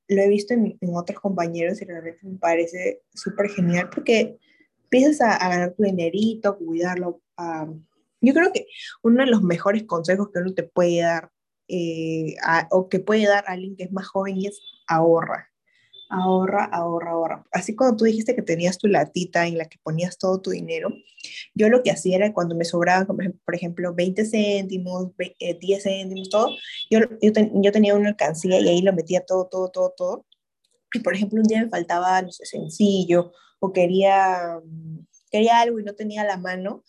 lo he visto en, otros compañeros y realmente me parece súper genial porque empiezas a, ganar tu dinerito, cuidarlo. yo creo que uno de los mejores consejos que uno te puede dar eh, o que puede dar a alguien que es más joven y es ahorra. Ahorra, ahorra, ahorra. Así cuando tú dijiste que tenías tu latita en la que ponías todo tu dinero, yo lo que hacía era cuando me sobraba, por ejemplo, 20 céntimos, 10 eh, céntimos, todo, yo, yo, yo tenía una alcancía y ahí lo metía todo, todo, todo, todo. Y por ejemplo, un día me faltaba, no sé, sencillo, o quería, quería algo y no tenía la mano,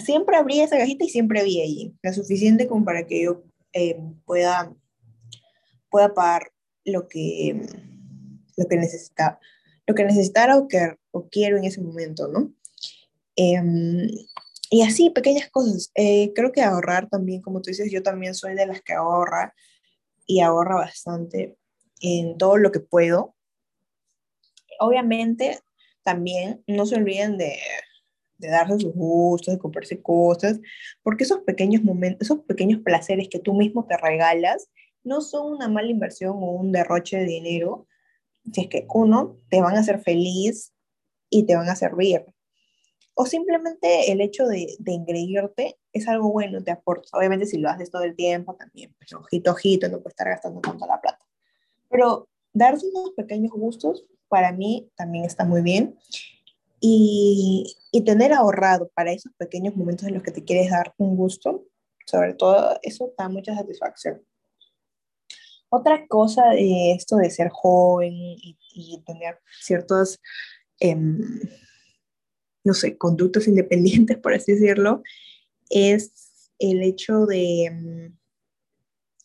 siempre abría esa cajita y siempre había allí, lo suficiente como para que yo eh, pueda, pueda pagar lo que, lo que necesitaba, lo que necesitara o, que, o quiero en ese momento, ¿no? Em, y así, pequeñas cosas. Eh, creo que ahorrar también, como tú dices, yo también soy de las que ahorra y ahorra bastante en todo lo que puedo. Obviamente, también no se olviden de de darse sus gustos, de comprarse cosas, porque esos pequeños momentos, esos pequeños placeres que tú mismo te regalas, no son una mala inversión o un derroche de dinero, si es que uno, te van a hacer feliz y te van a servir. O simplemente el hecho de, de engreírte es algo bueno, te aporta. Obviamente si lo haces todo el tiempo también, pues ojito, ojito, no puedes estar gastando tanto la plata. Pero darse unos pequeños gustos, para mí también está muy bien y, y tener ahorrado para esos pequeños momentos en los que te quieres dar un gusto, sobre todo eso da mucha satisfacción. Otra cosa de esto de ser joven y, tener ciertos, em, no sé, conductos independientes, por así decirlo, es el hecho de em,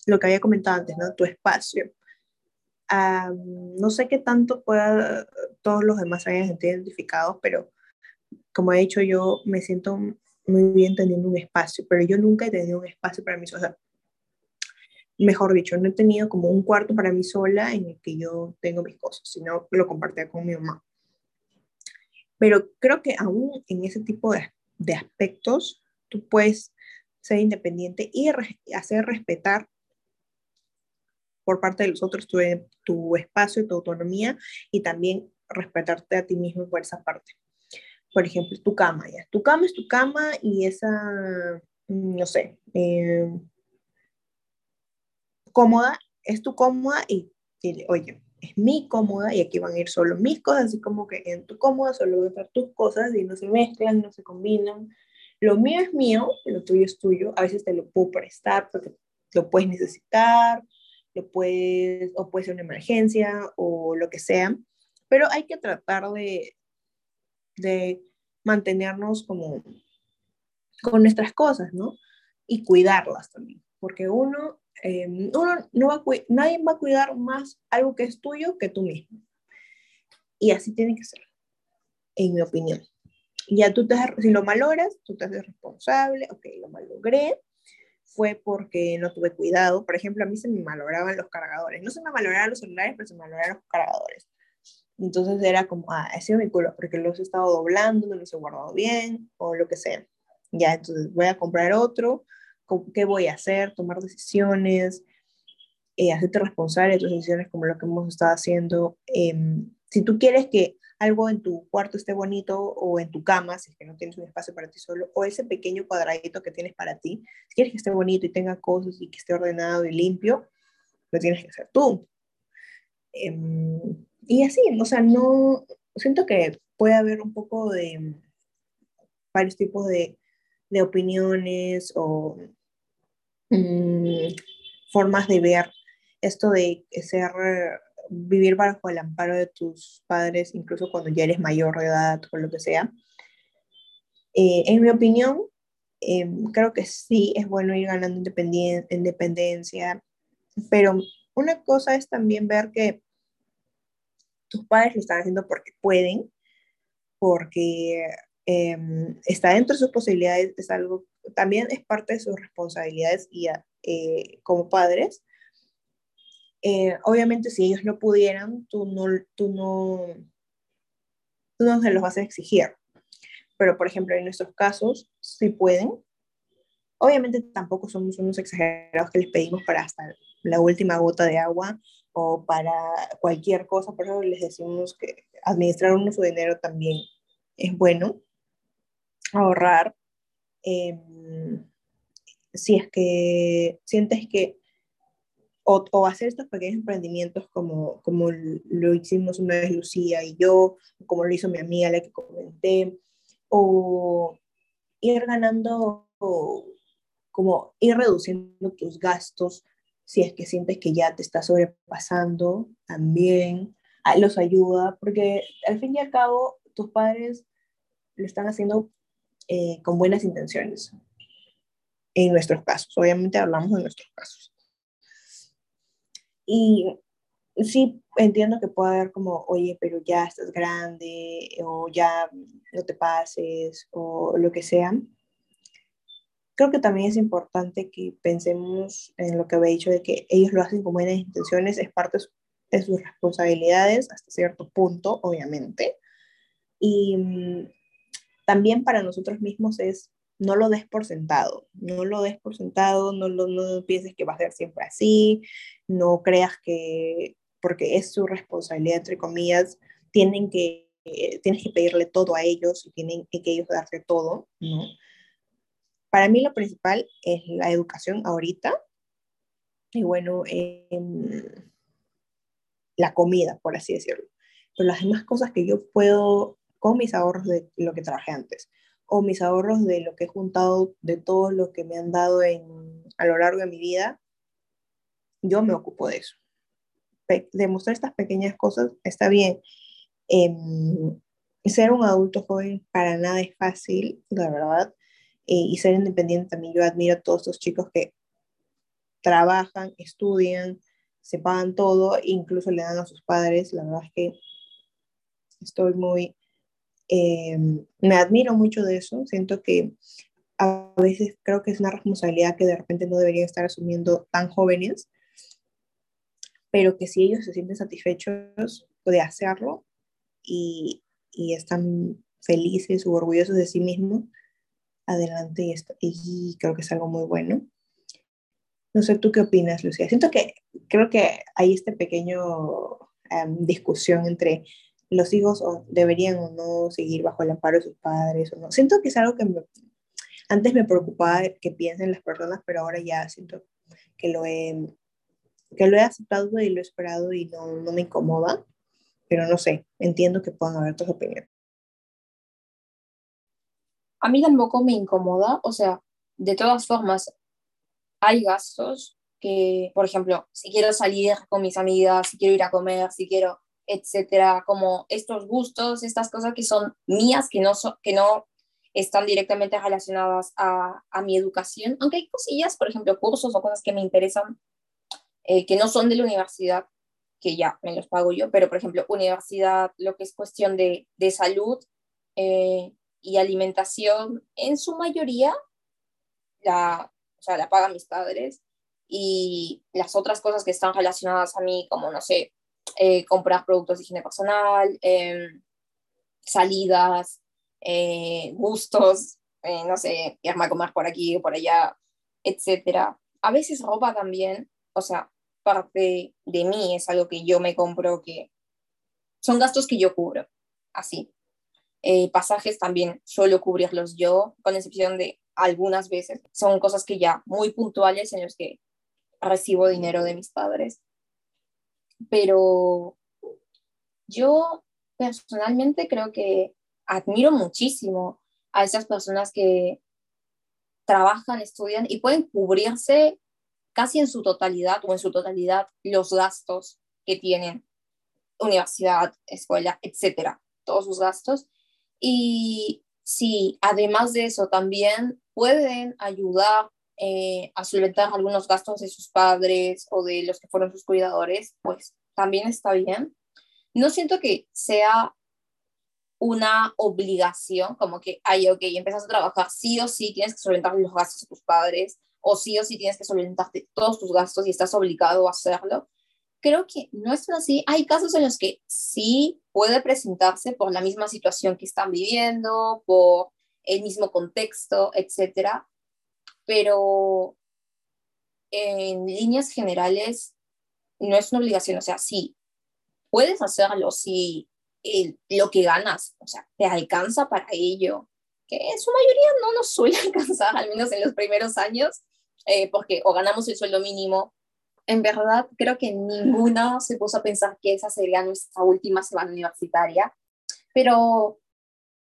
lo que había comentado antes, ¿no? Tu espacio no sé qué tanto pueda todos los demás hayan identificados, pero como he dicho, yo me siento muy bien teniendo un espacio, pero yo nunca he tenido un espacio para mí sola. Mejor dicho, no he tenido como un cuarto para mí sola en el que yo tengo mis cosas, sino lo compartía con mi mamá. Pero creo que aún en ese tipo de, de aspectos, tú puedes ser independiente y hacer respetar por parte de los otros tu, tu espacio, tu autonomía y también respetarte a ti mismo por esa parte. Por ejemplo, tu cama, ya. Tu cama es tu cama y esa, mm, no sé, eh, cómoda, es tu cómoda y oye, es mi cómoda y aquí van a ir solo mis cosas, así como que en tu cómoda solo van a estar tus cosas y no se mezclan, no se combinan. Lo mío es mío, lo tuyo es tuyo, a veces te lo puedo prestar porque lo puedes necesitar, lo puedes, o puede ser una emergencia o lo que sea, pero hay que tratar de, de mantenernos como con nuestras cosas, ¿no? Y cuidarlas también, porque uno, eh, uno no va a nadie va a cuidar más algo que es tuyo que tú mismo. Y así tiene que ser, en mi opinión. Ya tú te, si lo malogras, tú te haces responsable, ok, lo malogré, fue porque no tuve cuidado. Por ejemplo, a mí se me malograban los cargadores. No se me malograban los celulares, pero se me malograban los cargadores. Entonces era como, ah, ha sido mi culpa porque los he estado doblando, no los he guardado bien o lo que sea. Ya, entonces voy a comprar otro. ¿Qué voy a hacer? Tomar decisiones, eh, hacerte responsable de tus decisiones como lo que hemos estado haciendo. Em, si tú quieres que algo en tu cuarto esté bonito o en tu cama, si es que no tienes un espacio para ti solo, o ese pequeño cuadradito que tienes para ti, si quieres que esté bonito y tenga cosas y que esté ordenado y limpio, lo tienes que hacer tú. Em, y así, o sea, no, siento que puede haber un poco de varios tipos de, de opiniones o mm, formas de ver esto de ser vivir bajo el amparo de tus padres, incluso cuando ya eres mayor de edad o lo que sea. Eh, en mi opinión, em, creo que sí es bueno ir ganando independencia, pero una cosa es también ver que tus padres lo están haciendo porque pueden, porque em, está dentro de sus posibilidades, es algo, también es parte de sus responsabilidades y eh, como padres, eh, obviamente si ellos no pudieran, tú no, tú no, tú no se los vas a exigir. Pero, por ejemplo, en nuestros casos, sí pueden. Obviamente tampoco somos unos exagerados que les pedimos para hasta la última gota de agua o para cualquier cosa, pero les decimos que administrar uno su dinero también es bueno, ahorrar. Em, si es que sientes que o, o, hacer estos pequeños emprendimientos como, como lo hicimos una vez Lucía y yo, como lo hizo mi amiga la que comenté, o ir ganando, como ir reduciendo tus gastos si es que sientes que ya te está sobrepasando, también los ayuda, porque al fin y al cabo tus padres lo están haciendo eh, con buenas intenciones. En nuestros casos, obviamente hablamos de nuestros casos. Y sí entiendo que puede haber como, oye, pero ya estás grande, o ya no te pases, o lo que sea. Creo que también es importante que pensemos en lo que había dicho de que ellos lo hacen con buenas intenciones, es parte de sus responsabilidades hasta cierto punto, obviamente. Y mm, también para nosotros mismos es no lo des por sentado, no lo des por sentado, no, lo, no pienses que va a ser siempre así, no creas que porque es su responsabilidad, entre comillas, tienen que, tienes que pedirle todo a ellos y tienen que ellos darte todo, ¿no? Para mí lo principal es la educación ahorita y bueno, em, la comida, por así decirlo. Pero las demás cosas que yo puedo, con mis ahorros de lo que trabajé antes, o mis ahorros de lo que he juntado, de todo lo que me han dado en, a lo largo de mi vida, yo me ocupo de eso. demostrar estas pequeñas cosas está bien. Em, ser un adulto joven para nada es fácil, la verdad, eh, y ser independiente también. Yo admiro a todos estos chicos que trabajan, estudian, se pagan todo, incluso le dan a sus padres. La verdad es que estoy muy, eh, me admiro mucho de eso. Siento que a veces creo que es una responsabilidad que de repente no deberían estar asumiendo tan jóvenes, pero que si ellos se sienten satisfechos de hacerlo y, y están felices o orgullosos de sí mismos, adelante y, y creo que es algo muy bueno. No sé, ¿tú qué opinas, Lucía? Siento que creo que hay este pequeño em, discusión entre los hijos deberían o no seguir bajo el amparo de sus padres o no. Siento que es algo que antes me preocupaba que piensen las personas, pero ahora ya siento que lo he, que lo he aceptado y lo he esperado y no, no me incomoda, pero no sé, entiendo que puedan haber otras opiniones. A mí tampoco me incomoda, o sea, de todas formas, hay gastos que, por ejemplo, si quiero salir con mis amigas, si quiero ir a comer, si quiero, etcétera, como estos gustos, estas cosas que son mías, que no, que no están directamente relacionadas a, a, mi educación, aunque hay cosillas, por ejemplo, cursos o cosas que me interesan, eh, que no son de la universidad, que ya me los pago yo, pero por ejemplo, universidad, lo que es cuestión de, de salud eh, y alimentación, en su mayoría, la, o sea, la pagan mis padres, y las otras cosas que están relacionadas a mí, como, no sé, eh, comprar productos de higiene personal, em, salidas, eh, gustos, eh, no sé, irme a comer por aquí o por allá, etcétera. A veces ropa también, o sea, parte de mí es algo que yo me compro que son gastos que yo cubro, así. pasajes también suelo cubrirlos yo, con excepción de algunas veces. Son cosas que ya muy puntuales en los que recibo dinero de mis padres. Pero yo personalmente creo que admiro muchísimo a esas personas que trabajan, estudian y pueden cubrirse casi en su totalidad o en su totalidad los gastos que tienen, universidad, escuela, etcétera, todos sus gastos. Y si además de eso también pueden ayudar eh, a solventar algunos gastos de sus padres o de los que fueron sus cuidadores, pues también está bien. No siento que sea una obligación, como que, ay, ok, empiezas a trabajar, sí o sí tienes que solventar los gastos de tus padres, o sí o sí tienes que solventar todos tus gastos y estás obligado a hacerlo. Creo que no es así. Hay casos en los que sí puede presentarse por la misma situación que están viviendo, por el mismo contexto, etcétera, pero en líneas generales no es una obligación, o sea, sí, puedes hacerlo si lo que ganas, o sea, te alcanza para ello, que en su mayoría no nos suele alcanzar, al menos en los primeros años, eh, porque o ganamos el sueldo mínimo. En verdad, creo que ninguna se puso a pensar que esa sería nuestra última semana universitaria. Pero,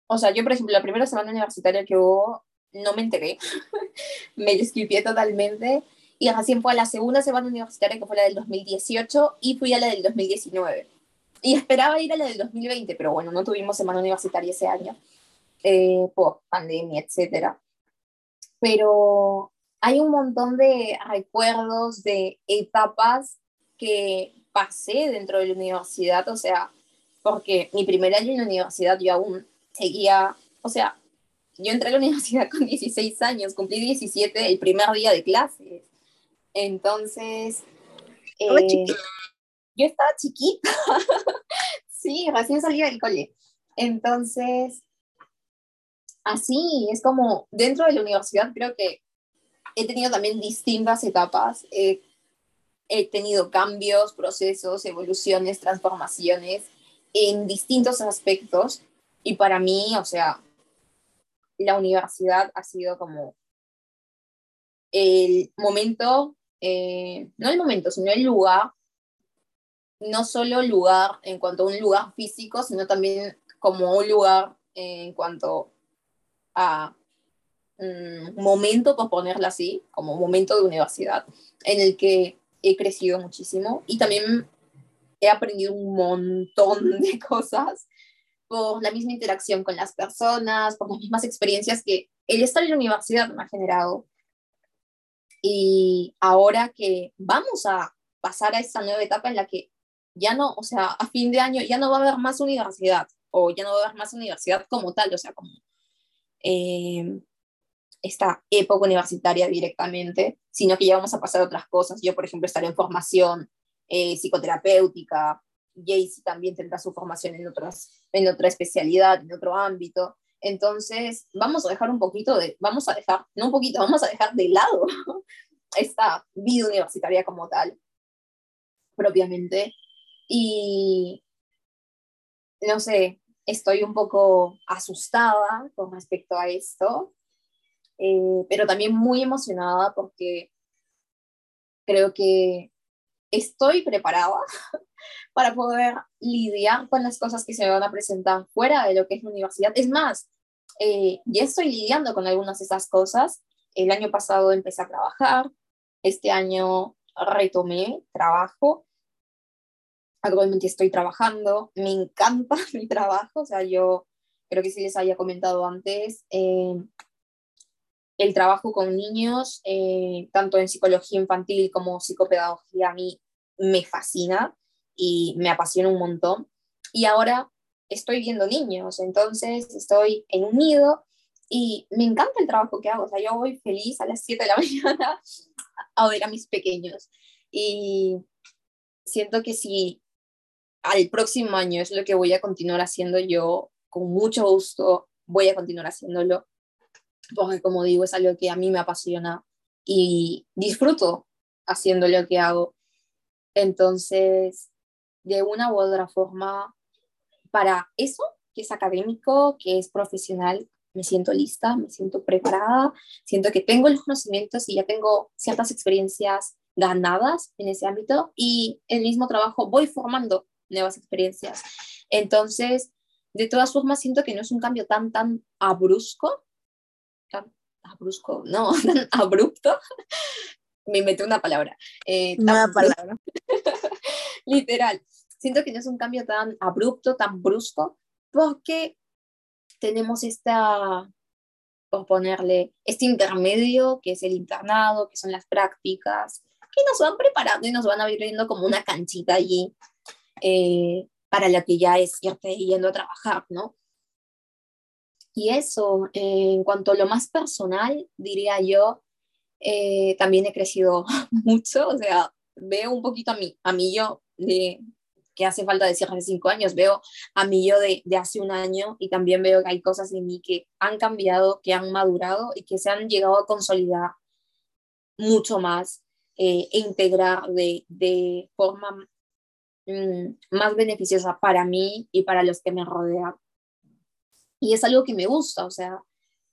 o sea, yo, por ejemplo, la primera semana universitaria que hubo, no me enteré. me describié totalmente. Y recién fue a la segunda semana universitaria, que fue la del 2018, y fui a la del 2019. Y esperaba ir a la del 2020, pero bueno, no tuvimos semana universitaria ese año, eh, por pandemia, etcétera. Pero hay un montón de recuerdos, de etapas que pasé dentro de la universidad, o sea, porque mi primer año en la universidad yo aún seguía, o sea, yo entré a la universidad con 16 años, cumplí 17 el primer día de clases. Entonces, eh, yo estaba chiquita, sí, recién salí del cole. Entonces, así es como dentro de la universidad creo que he tenido también distintas etapas. he tenido cambios, procesos, evoluciones, transformaciones en distintos aspectos. Y para mí, o sea, la universidad ha sido como el momento, eh, no el momento, sino el lugar, no solo lugar en cuanto a un lugar físico, sino también como un lugar en cuanto a un momento, por ponerlo así, como momento de universidad, en el que he crecido muchísimo y también he aprendido un montón de cosas por la misma interacción con las personas, por las mismas experiencias que el estar en la universidad me ha generado. Y ahora que vamos a pasar a esta nueva etapa en la que ya no, o sea, a fin de año ya no va a haber más universidad, o ya no va a haber más universidad como tal, o sea, como eh, esta época universitaria directamente, sino que ya vamos a pasar a otras cosas. Yo, por ejemplo, estaré en formación eh, psicoterapéutica, Jaycee también tendrá su formación en, otras, en otra especialidad, en otro ámbito. Entonces, vamos a dejar un poquito de, vamos a dejar, no un poquito, vamos a dejar de lado esta vida universitaria como tal, propiamente. Y, no sé, estoy un poco asustada con respecto a esto, eh, pero también muy emocionada porque creo que estoy preparada para poder lidiar con las cosas que se van a presentar fuera de lo que es la universidad. Es más, eh, ya estoy lidiando con algunas de esas cosas. El año pasado empecé a trabajar, este año retomé trabajo. Actualmente estoy trabajando, me encanta mi trabajo, o sea, yo creo que sí les había comentado antes, eh, el trabajo con niños, eh, tanto en psicología infantil como psicopedagogía, a mí me fascina y me apasiona un montón. Y ahora estoy viendo niños, entonces estoy en un nido y me encanta el trabajo que hago. O sea, yo voy feliz a las 7 de la mañana a ver a mis pequeños. Y siento que si al próximo año es lo que voy a continuar haciendo yo, con mucho gusto voy a continuar haciéndolo porque como digo, es algo que a mí me apasiona y disfruto haciendo lo que hago. Entonces, de una u otra forma, para eso, que es académico, que es profesional, me siento lista, me siento preparada, siento que tengo los conocimientos y ya tengo ciertas experiencias ganadas en ese ámbito y el mismo trabajo voy formando nuevas experiencias. Entonces, de todas formas, siento que no es un cambio tan, tan abrusco, brusco, no, tan abrupto. Me inventé una palabra. Eh, una palabra. Literal. Siento que no es un cambio tan abrupto, tan brusco, porque tenemos esta, por ponerle, este intermedio que es el internado, que son las prácticas, que nos van preparando y nos van abriendo como una canchita allí eh, para la que ya es irte yendo a trabajar, ¿no? Y eso, eh, en cuanto a lo más personal, diría yo, eh, también he crecido mucho, o sea, veo un poquito a mí, a mí yo de que hace falta decir hace cinco años, veo a mí yo de, de, hace un año y también veo que hay cosas en mí que han cambiado, que han madurado y que se han llegado a consolidar mucho más eh, e integrar de, de forma mm, más beneficiosa para mí y para los que me rodean. Y es algo que me gusta, o sea,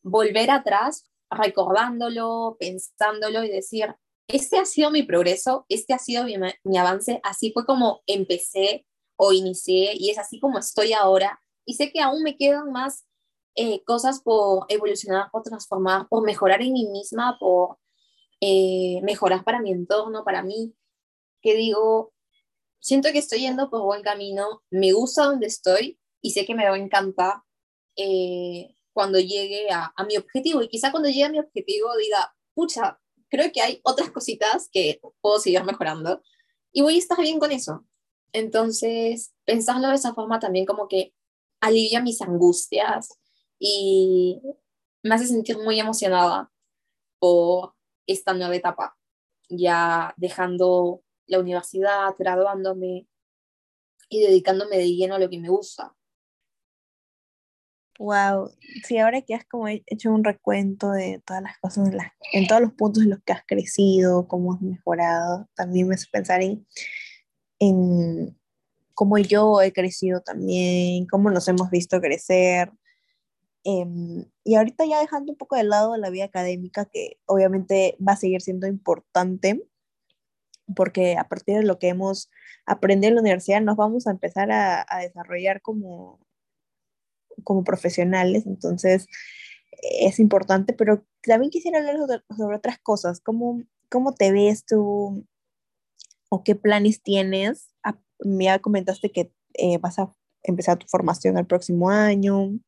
volver atrás recordándolo, pensándolo y decir, este ha sido mi progreso, este ha sido mi, mi avance, así fue como empecé o inicié y es así como estoy ahora. Y sé que aún me quedan más eh, cosas por evolucionar, por transformar, por mejorar en mí misma, por eh, mejorar para mi entorno, para mí, que digo, siento que estoy yendo por buen camino, me gusta donde estoy y sé que me va a encantar eh, cuando llegue a, a, mi objetivo. Y quizá cuando llegue a mi objetivo diga, pucha, creo que hay otras cositas que puedo seguir mejorando y voy a estar bien con eso. Entonces, pensarlo de esa forma también como que alivia mis angustias y me hace sentir muy emocionada por esta nueva etapa, ya dejando la universidad, graduándome y dedicándome de lleno a lo que me gusta. Wow, sí, ahora que has como hecho un recuento de todas las cosas, en, las, en todos los puntos en los que has crecido, cómo has mejorado, también me hace pensar en, en cómo yo he crecido también, cómo nos hemos visto crecer. Em, y ahorita ya dejando un poco de lado la vida académica, que obviamente va a seguir siendo importante, porque a partir de lo que hemos aprendido en la universidad nos vamos a empezar a, a desarrollar como, como profesionales, entonces es importante, pero también quisiera hablar sobre, otras cosas, ¿Cómo, ¿cómo te ves tú o qué planes tienes? Ah, ya comentaste que eh, vas a empezar tu formación el próximo año.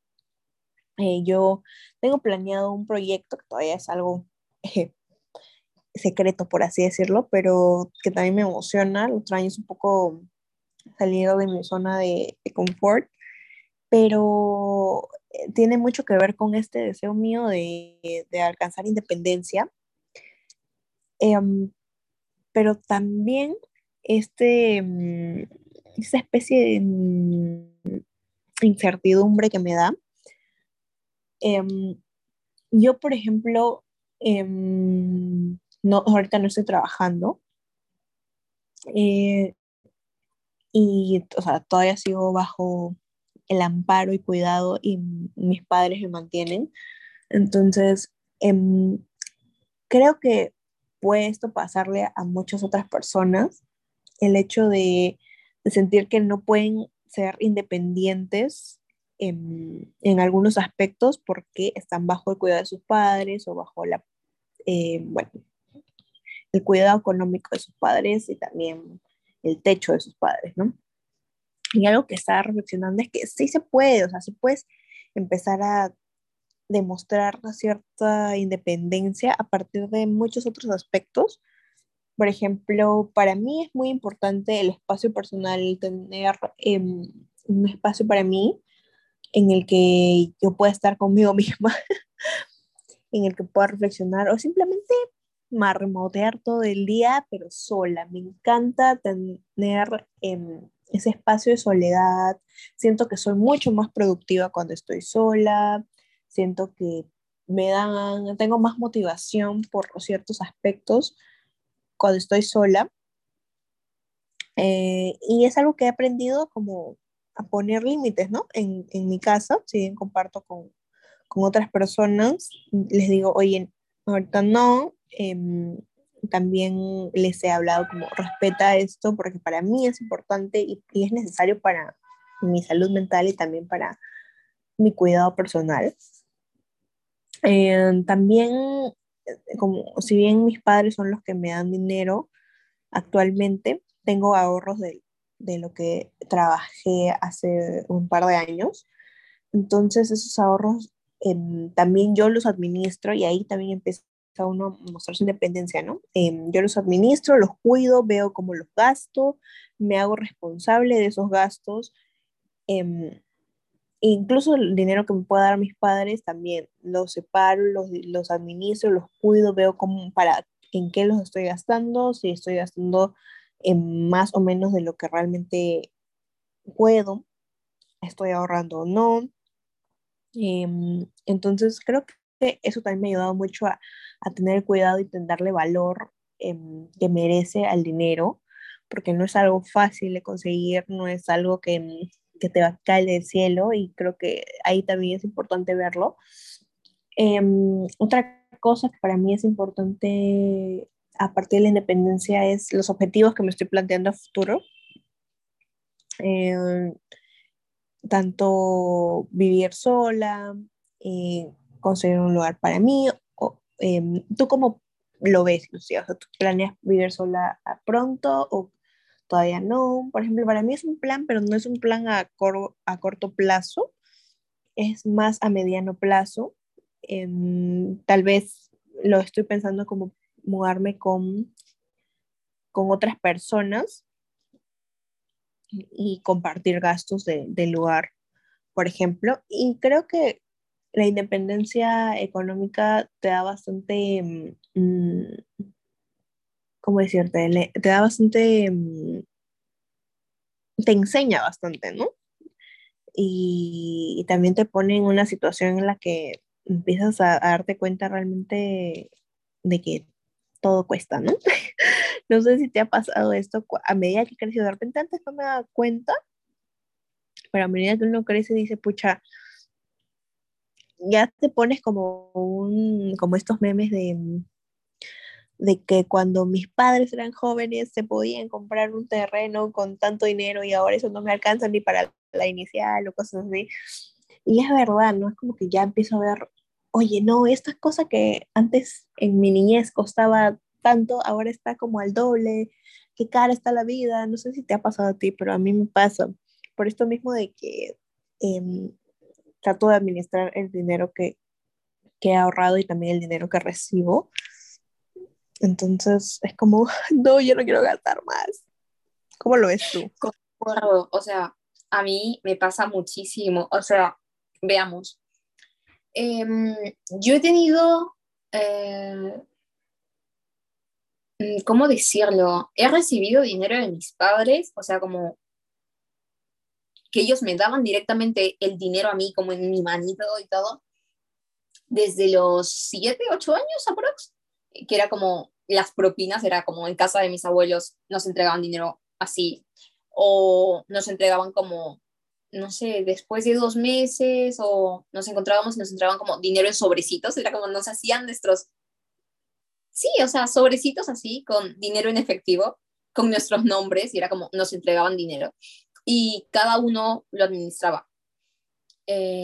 Eh, yo tengo planeado un proyecto que todavía es algo eh, secreto, por así decirlo, pero que también me emociona. El otro es un poco salir de mi zona de, de confort, pero tiene mucho que ver con este deseo mío de, de alcanzar independencia. Em, pero también este, mm, esa especie de mm, incertidumbre que me da. Em, yo, por ejemplo, em, no, ahorita no estoy trabajando. Eh, y, o sea, todavía sigo bajo el amparo y cuidado y mis padres me mantienen. Entonces, em, creo que puede esto pasarle a muchas otras personas, el hecho de, sentir que no pueden ser independientes en, algunos aspectos porque están bajo el cuidado de sus padres o bajo la, eh, bueno, el cuidado económico de sus padres y también el techo de sus padres, ¿no? Y algo que estaba reflexionando es que sí se puede, o sea, sí puedes empezar a demostrar cierta independencia a partir de muchos otros aspectos. Por ejemplo, para mí es muy importante el espacio personal, tener em, un espacio para mí en el que yo pueda estar conmigo misma, en el que pueda reflexionar o simplemente marmotear todo el día, pero sola. Me encanta tener em, ese espacio de soledad. Siento que soy mucho más productiva cuando estoy sola siento que me dan, tengo más motivación por ciertos aspectos cuando estoy sola. Eh, y es algo que he aprendido como a poner límites, ¿no? En, en, mi casa, si bien comparto con, con, otras personas, les digo, oye, ahorita no, eh, también les he hablado como respeta esto porque para mí es importante y, y es necesario para mi salud mental y también para mi cuidado personal. Eh, también, eh, como si bien mis padres son los que me dan dinero, actualmente tengo ahorros de, de lo que trabajé hace un par de años. Entonces esos ahorros em, también yo los administro y ahí también empieza uno a mostrar su independencia, ¿no? Em, yo los administro, los cuido, veo cómo los gasto, me hago responsable de esos gastos. Em, incluso el dinero que me pueda dar mis padres también los separo, los, los administro, los cuido, veo cómo, para, en qué los estoy gastando, si estoy gastando más o menos de lo que realmente puedo, estoy ahorrando o no. Em, entonces creo que eso también me ha ayudado mucho a, a tener cuidado y darle valor em, que merece al dinero, porque no es algo fácil de conseguir, no es algo que que te va a caer del cielo y creo que ahí también es importante verlo. Em, otra cosa que para mí es importante a partir de la independencia es los objetivos que me estoy planteando a futuro. Eh, tanto vivir sola, eh, conseguir un lugar para mí. Em, ¿Tú cómo lo ves, Lucía? ¿tú planeas vivir sola pronto o todavía no? Por ejemplo, para mí es un plan, pero no es un plan a, a corto plazo, es más a mediano plazo. Em, tal vez lo estoy pensando como mudarme con, con otras personas y compartir gastos del de lugar, por ejemplo. Y creo que la independencia económica te da bastante, mm, mm, ¿cómo decirte? te da bastante, mm, te enseña bastante, ¿no? Y, también te pone en una situación en la que empiezas a, a darte cuenta realmente de que todo cuesta, ¿no? no sé si te ha pasado esto a medida que creces, de repente antes no me daba cuenta, pero a medida que uno crece dice, pucha, ya te pones como un, como estos memes de, de que cuando mis padres eran jóvenes se podían comprar un terreno con tanto dinero y ahora eso no me alcanza ni para la inicial o cosas así. Y es verdad, ¿no? Es como que ya empiezo a ver, oye, no, esta cosa que antes en mi niñez costaba tanto, ahora está como al doble, qué cara está la vida, no sé si te ha pasado a ti, pero a mí me pasa. Por esto mismo de que em, trato de administrar el dinero que, que he ahorrado y también el dinero que recibo. Entonces es como, no, yo no quiero gastar más. ¿Cómo lo ves tú? O sea, a mí me pasa muchísimo. O sea, veamos. Em, yo he tenido, eh, mm, ¿cómo decirlo? He recibido dinero de mis padres, o sea, como que ellos me daban directamente el dinero a mí, como en mi manito y todo, desde los 7, 8 años aprox, que era como las propinas, era como en casa de mis abuelos nos entregaban dinero así, o nos entregaban como, no sé, después de dos meses, o nos encontrábamos y nos entregaban como dinero en sobrecitos, era como nos hacían nuestros, sí, o sea, sobrecitos así, con dinero en efectivo, con nuestros nombres, y era como nos entregaban dinero y cada uno lo administraba. Eh,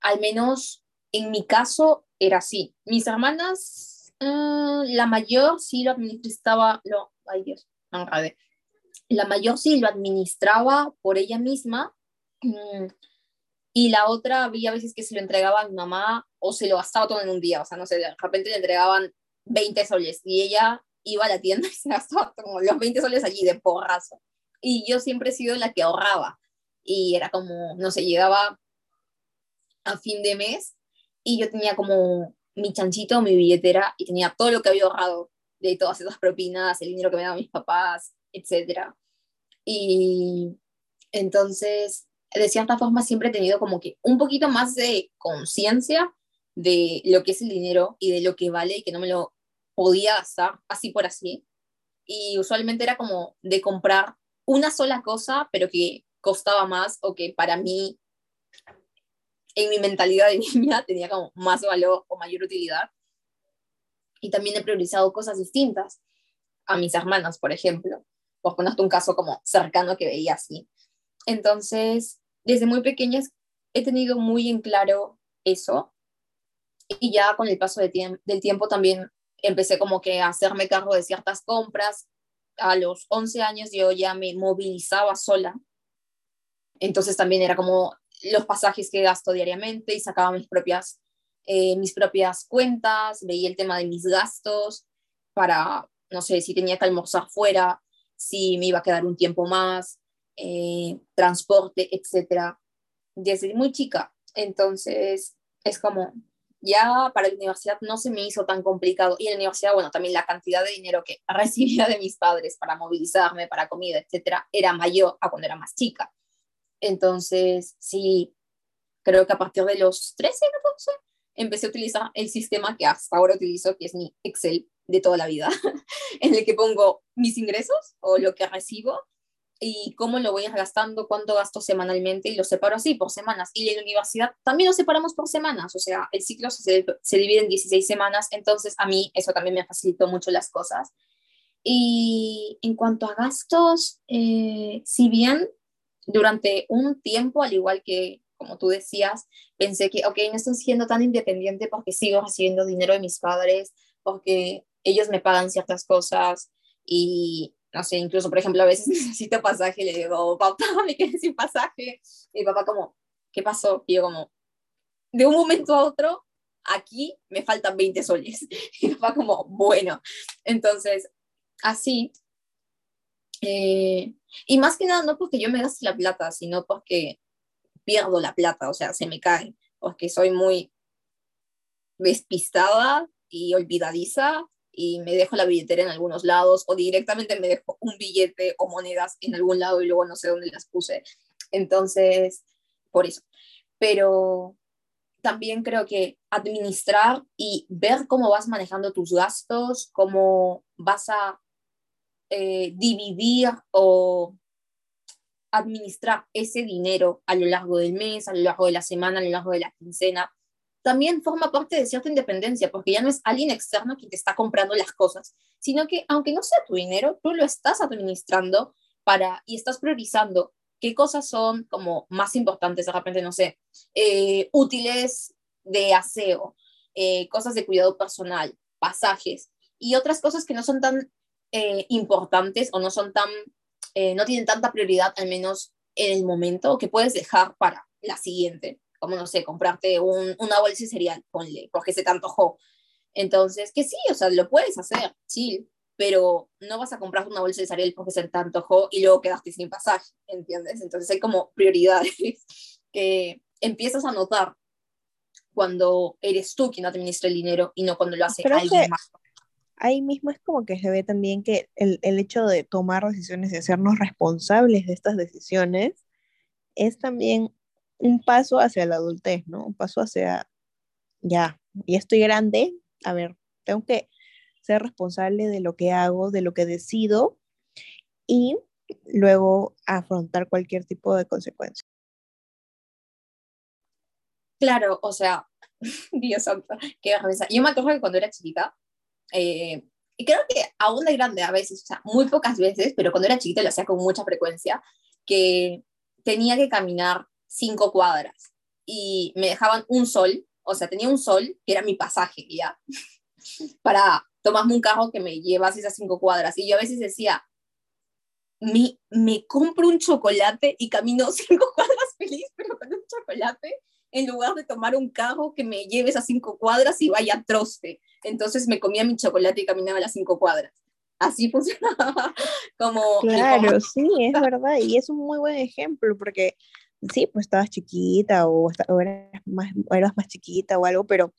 al menos en mi caso era así. Mis hermanas, eh, la mayor sí lo administraba, lo, ay Dios, La mayor sí lo administraba por ella misma mm, y la otra había veces que se lo entregaba a mi mamá o se lo gastaba todo en un día, o sea, no sé, de repente le entregaban 20 soles y ella iba a la tienda y se gastaba como los 20 soles allí de porrazo y yo siempre he sido la que ahorraba y era como, no sé, llegaba a fin de mes y yo tenía como mi chanchito, mi billetera y tenía todo lo que había ahorrado de todas esas propinas, el dinero que me daban mis papás, etc. Y entonces, de cierta forma, siempre he tenido como que un poquito más de conciencia de lo que es el dinero y de lo que vale y que no me lo podía gastar así por así. Y usualmente era como de comprar una sola cosa, pero que costaba más o que para mí, en mi mentalidad de niña, tenía como más valor o mayor utilidad. Y también he priorizado cosas distintas a mis hermanas, por ejemplo. Por ponerte un caso como cercano que veía así. Entonces, desde muy pequeña he tenido muy en claro eso. Y ya con el paso de del tiempo también empecé como que a hacerme cargo de ciertas compras a los 11 años yo ya me movilizaba sola. Entonces también era como los pasajes que gasto diariamente y sacaba mis propias, eh, mis propias cuentas, veía el tema de mis gastos para, no sé, si tenía que almorzar fuera, si me iba a quedar un tiempo más, eh, transporte, etcétera, desde muy chica. Entonces es como, ya para la universidad no se me hizo tan complicado. Y en la universidad, bueno, también la cantidad de dinero que recibía de mis padres para movilizarme, para comida, etcétera, era mayor a cuando era más chica. Entonces, sí, creo que a partir de los 13, 14, empecé a utilizar el sistema que hasta ahora utilizo, que es mi Excel de toda la vida, en el que pongo mis ingresos o lo que recibo y cómo lo voy a ir gastando, cuánto gasto semanalmente y lo separo así por semanas. Y en la universidad también lo separamos por semanas, o sea, el ciclo se, se divide en 16 semanas, entonces a mí eso también me facilitó mucho las cosas. Y en cuanto a gastos, eh, si bien durante un tiempo, al igual que como tú decías, pensé que, ok, no estoy siendo tan independiente porque sigo recibiendo dinero de mis padres, porque ellos me pagan ciertas cosas y no sé, incluso, por ejemplo, a veces necesito pasaje, le digo, papá, me quedé sin pasaje. Y papá como, ¿qué pasó? Y yo como, de un momento a otro, aquí me faltan 20 soles. Y papá como, bueno. Entonces, así. Eh, y más que nada, no porque yo me gaste la plata, sino porque pierdo la plata, o sea, se me cae, porque soy muy despistada y olvidadiza y me dejo la billetera en algunos lados o directamente me dejo un billete o monedas en algún lado y luego no sé dónde las puse. Entonces, por eso. Pero también creo que administrar y ver cómo vas manejando tus gastos, cómo vas a eh, dividir o administrar ese dinero a lo largo del mes, a lo largo de la semana, a lo largo de la quincena, también forma parte de cierta independencia, porque ya no es alguien externo quien te está comprando las cosas, sino que aunque no sea tu dinero, tú lo estás administrando para y estás priorizando qué cosas son como más importantes, de repente, no sé, eh, útiles de aseo, eh, cosas de cuidado personal, pasajes y otras cosas que no son tan eh, importantes o no son tan, no tienen tanta prioridad, al menos en el momento, que puedes dejar para la siguiente como no sé, comprarte un, una bolsa de cereal, ponle, porque se te antojó. Entonces, que sí, o sea, lo puedes hacer, sí, pero no vas a comprar una bolsa de cereal porque se te antojó y luego quedaste sin pasaje, ¿entiendes? Entonces hay como prioridades que empiezas a notar cuando eres tú quien administra el dinero y no cuando lo hace alguien más. Ahí mismo es como que se ve también que el, el hecho de tomar decisiones y hacernos responsables de estas decisiones es también un paso hacia la adultez, ¿no? Un paso hacia, ya, y estoy grande, a ver, tengo que ser responsable de lo que hago, de lo que decido y luego afrontar cualquier tipo de consecuencia. Claro, o sea, Dios santo, qué vergüenza. Yo me acuerdo que cuando era chiquita, eh, y creo que aún de grande a veces, o sea, muy pocas veces, pero cuando era chiquita lo hacía con mucha frecuencia, que tenía que caminar cinco cuadras y me dejaban un sol, o sea, tenía un sol que era mi pasaje ya, para tomarme un carro que me llevase esas cinco cuadras. Y yo a veces decía, me, me compro un chocolate y camino cinco cuadras feliz, pero con un chocolate, en lugar de tomar un carro que me lleve esas cinco cuadras y vaya a troste. Entonces me comía mi chocolate y caminaba las cinco cuadras. Así funcionaba como... Claro, sí, es verdad. Y es un muy buen ejemplo porque sí, pues estabas chiquita o, eras, más, eras más chiquita o algo, pero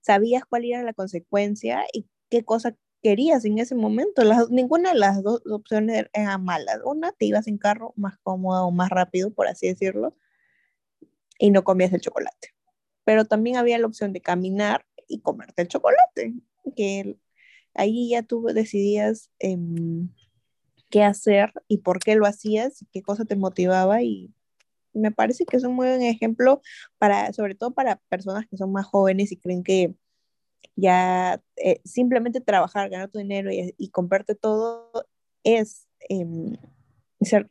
sabías cuál era la consecuencia y qué cosa querías en ese momento. Las, ninguna de las dos opciones eran malas. Una, te ibas en carro más cómodo o más rápido, por así decirlo, y no comías el chocolate. Pero también había la opción de caminar y comerte el chocolate, que ahí ya tú decidías em, qué hacer y por qué lo hacías, qué cosa te motivaba y me parece que es un buen ejemplo para, sobre todo para personas que son más jóvenes y creen que ya eh, simplemente trabajar, ganar tu dinero y, comprarte todo es em, ser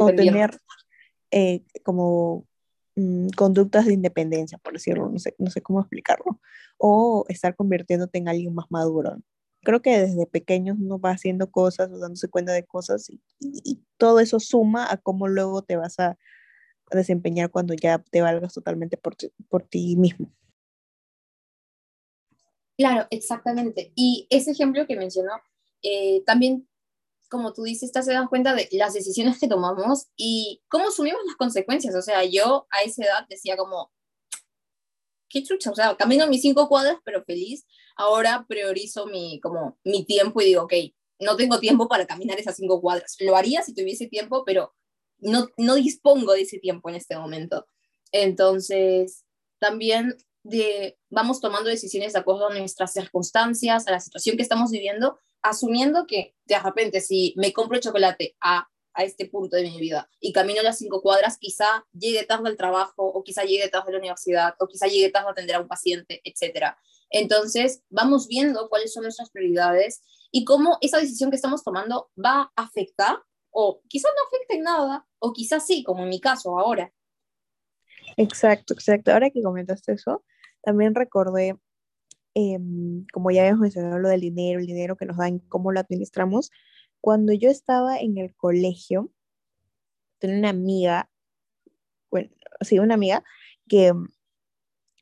o tener eh, como mm, conductas de independencia, por decirlo, no sé, no sé cómo explicarlo, o estar convirtiéndote en alguien más maduro. Creo que desde pequeños uno va haciendo cosas o dándose cuenta de cosas y todo eso suma a cómo luego te vas a desempeñar cuando ya te valgas totalmente por, por ti mismo. Claro, exactamente. Y ese ejemplo que mencionó, eh, también, como tú dices, te das cuenta de las decisiones que tomamos y cómo asumimos las consecuencias. O sea, yo a esa edad decía como, qué chucha, o sea, camino mis cinco cuadras, pero feliz. Ahora priorizo mi, como, mi tiempo y digo, ok, no tengo tiempo para caminar esas cinco cuadras. Lo haría si tuviese tiempo, pero no, no dispongo de ese tiempo en este momento. Entonces, también de, vamos tomando decisiones de acuerdo a nuestras circunstancias, a la situación que estamos viviendo, asumiendo que de repente si me compro chocolate a a este punto de mi vida y camino las cinco cuadras, quizá llegue tarde al trabajo o quizá llegue tarde a la universidad o quizá llegue tarde a atender a un paciente, etc. Entonces, vamos viendo cuáles son nuestras prioridades y cómo esa decisión que estamos tomando va a afectar o quizá no afecte en nada o quizá sí, como en mi caso ahora. Exacto, exacto. Ahora que comentaste eso, también recordé, em, como ya habíamos mencionado, lo del dinero, el dinero que nos dan, cómo lo administramos. Cuando yo estaba en el colegio, tenía una amiga, bueno, sí, una amiga que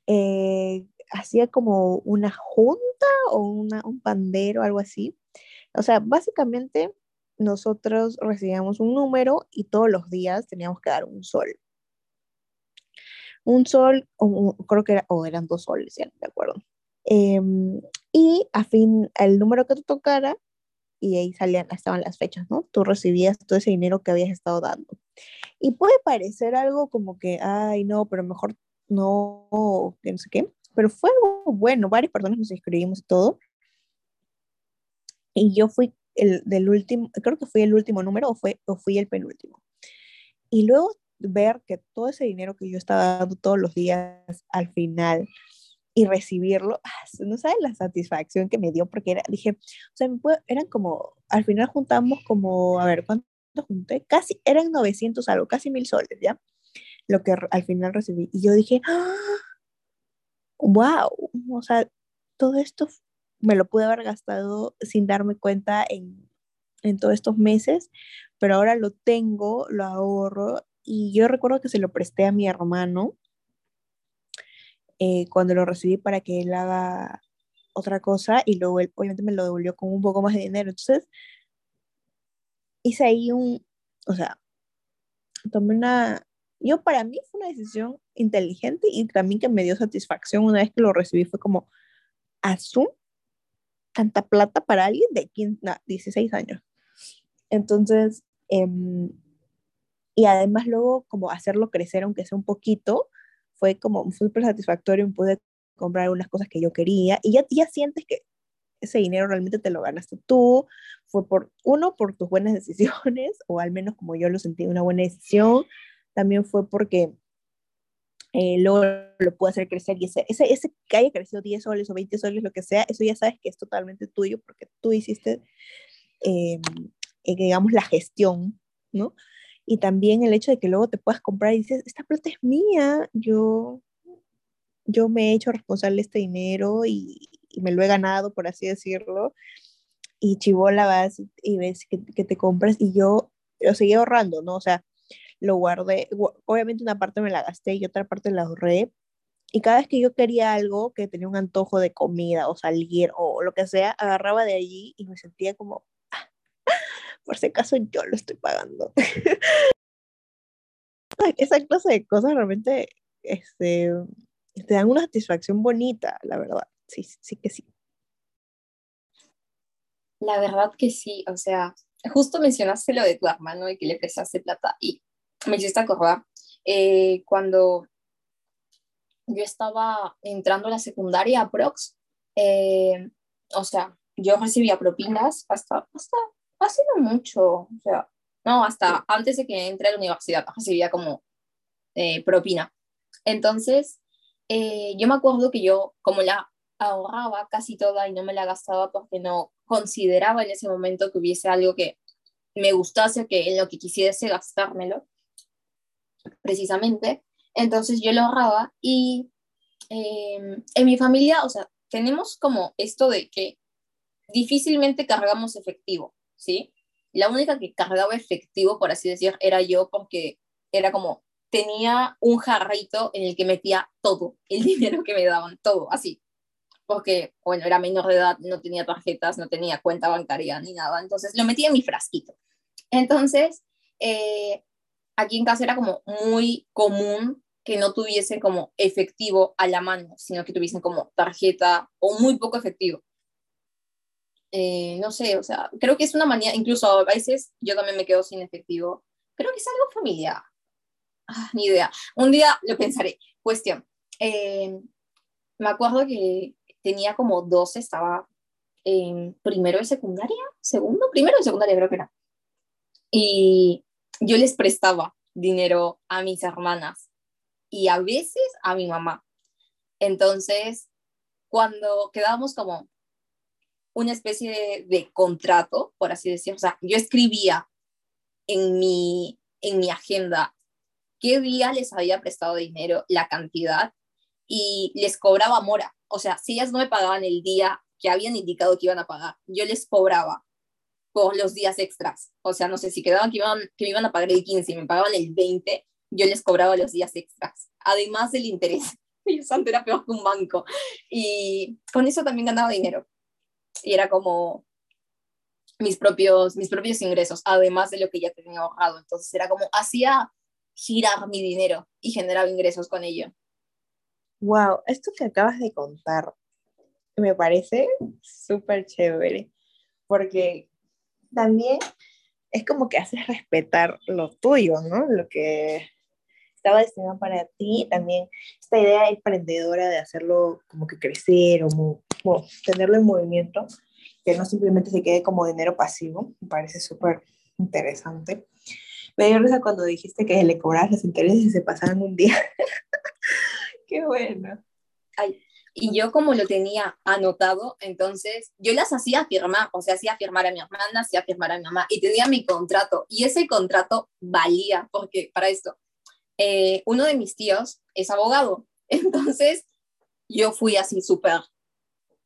eh, hacía como una junta o una, un pandero, algo así. O sea, básicamente nosotros recibíamos un número y todos los días teníamos que dar un sol un sol, creo que era, o eran dos soles, ya no acuerdo. Em, y a fin, el número que te tocara, y ahí salían, estaban las fechas, ¿no? Tú recibías todo ese dinero que habías estado dando. Y puede parecer algo como que, ay, no, pero mejor no, que no sé qué, pero fue algo bueno, varias personas nos inscribimos y todo. Y yo fui el del último, creo que fui el último número o, fue, o fui el penúltimo. Y luego ver que todo ese dinero que yo estaba dando todos los días al final y recibirlo, ah, no sabes la satisfacción que me dio porque era, dije, o sea, eran como, al final juntamos como, a ver, ¿cuánto junté? Casi, eran 900 algo, casi mil soles, ¿ya? Lo que al final recibí. Y yo dije, wow, ¡Ah! o sea, todo esto me lo pude haber gastado sin darme cuenta en, en todos estos meses, pero ahora lo tengo, lo ahorro y yo recuerdo que se lo presté a mi hermano eh, cuando lo recibí para que él haga otra cosa y luego obviamente me lo devolvió con un poco más de dinero. Entonces, hice ahí un, o sea, tomé una, yo para mí fue una decisión inteligente y también que me dio satisfacción una vez que lo recibí, fue como, tanta plata para alguien de 15, 16 años. Entonces, eh, y además luego como hacerlo crecer aunque sea un poquito, fue como súper satisfactorio, pude comprar unas cosas que yo quería y ya, ya sientes que ese dinero realmente te lo ganaste tú, fue por, uno, por tus buenas decisiones, o al menos como yo lo sentí, una buena decisión, también fue porque eh, luego lo pude hacer crecer y ese, ese, ese que haya crecido 10 soles o 20 soles, lo que sea, eso ya sabes que es totalmente tuyo porque tú hiciste, eh, eh digamos, la gestión, ¿no? y también el hecho de que luego te puedas comprar y dices, esta plata es mía, yo, yo me he hecho responsable de este dinero y, y me lo he ganado, por así decirlo, y chivola vas y ves que, que te compras y yo lo seguí ahorrando, ¿no? O sea, lo guardé, obviamente una parte me la gasté y otra parte la ahorré, y cada vez que yo quería algo, que tenía un antojo de comida o salir o lo que sea, agarraba de allí y me sentía como, por si acaso yo lo estoy pagando. Esa clase de cosas realmente este, te dan una satisfacción bonita, la verdad. Sí, sí que sí. La verdad que sí, o sea, justo mencionaste lo de tu hermano y que le prestaste plata y me hiciste acordar eh, cuando yo estaba entrando a la secundaria, Prox, eh, o sea, yo recibía propinas hasta, hasta hace mucho, o sea, no, hasta antes de que entré a la universidad recibía como eh, propina. Entonces, eh, yo me acuerdo que yo, como la ahorraba casi toda y no me la gastaba porque no consideraba en ese momento que hubiese algo que me gustase, que en lo que quisiese gastármelo, precisamente. Entonces yo lo ahorraba y em, en mi familia, o sea, tenemos como esto de que difícilmente cargamos efectivo. ¿sí? La única que cargaba efectivo, por así decir, era yo porque era como, tenía un jarrito en el que metía todo, el dinero que me daban, todo, así. Porque, bueno, era menor de edad, no tenía tarjetas, no tenía cuenta bancaria ni nada, entonces lo metía en mi frasquito. Entonces, eh, aquí en casa era como muy común que no tuviesen como efectivo a la mano, sino que tuviesen como tarjeta o muy poco efectivo. Eh, no sé, o sea, creo que es una manía, incluso a veces yo también me quedo sin efectivo. Creo que es algo familiar. Ah, ni idea. Un día lo pensaré. Cuestión. Eh, me acuerdo que tenía como 12, estaba en primero de secundaria, segundo, primero de secundaria creo que era. Y yo les prestaba dinero a mis hermanas y a veces a mi mamá. Entonces, cuando quedábamos como una especie de, contrato, por así decirlo, o sea, yo escribía en mi, en mi agenda qué día les había prestado dinero, la cantidad, y les cobraba mora. O sea, si ellas no me pagaban el día que habían indicado que iban a pagar, yo les cobraba por los días extras. O sea, no sé, si quedaban que, iban, que me iban a pagar el 15 y me pagaban el 20, yo les cobraba los días extras, además del interés. Y santo era peor que un banco. Y con eso también ganaba dinero. Y era como mis propios, mis propios ingresos, además de lo que ya tenía ahorrado. Entonces era como, hacía girar mi dinero y generaba ingresos con ello. Wow, esto que acabas de contar me parece súper chévere, porque también es como que haces respetar lo tuyo, ¿no? Lo que estaba destinado para ti, también esta idea emprendedora de hacerlo como que crecer o, tenerlo en movimiento, que no simplemente se quede como dinero pasivo, me parece súper interesante. Me dio risa cuando dijiste que le cobrabas los intereses y se pasaban un día. Qué bueno. Ay, y yo como lo tenía anotado, entonces yo las hacía firmar, o sea, hacía firmar a mi hermana, hacía firmar a mi mamá y tenía mi contrato. Y ese contrato valía, porque para esto, eh, uno de mis tíos es abogado. Entonces yo fui así súper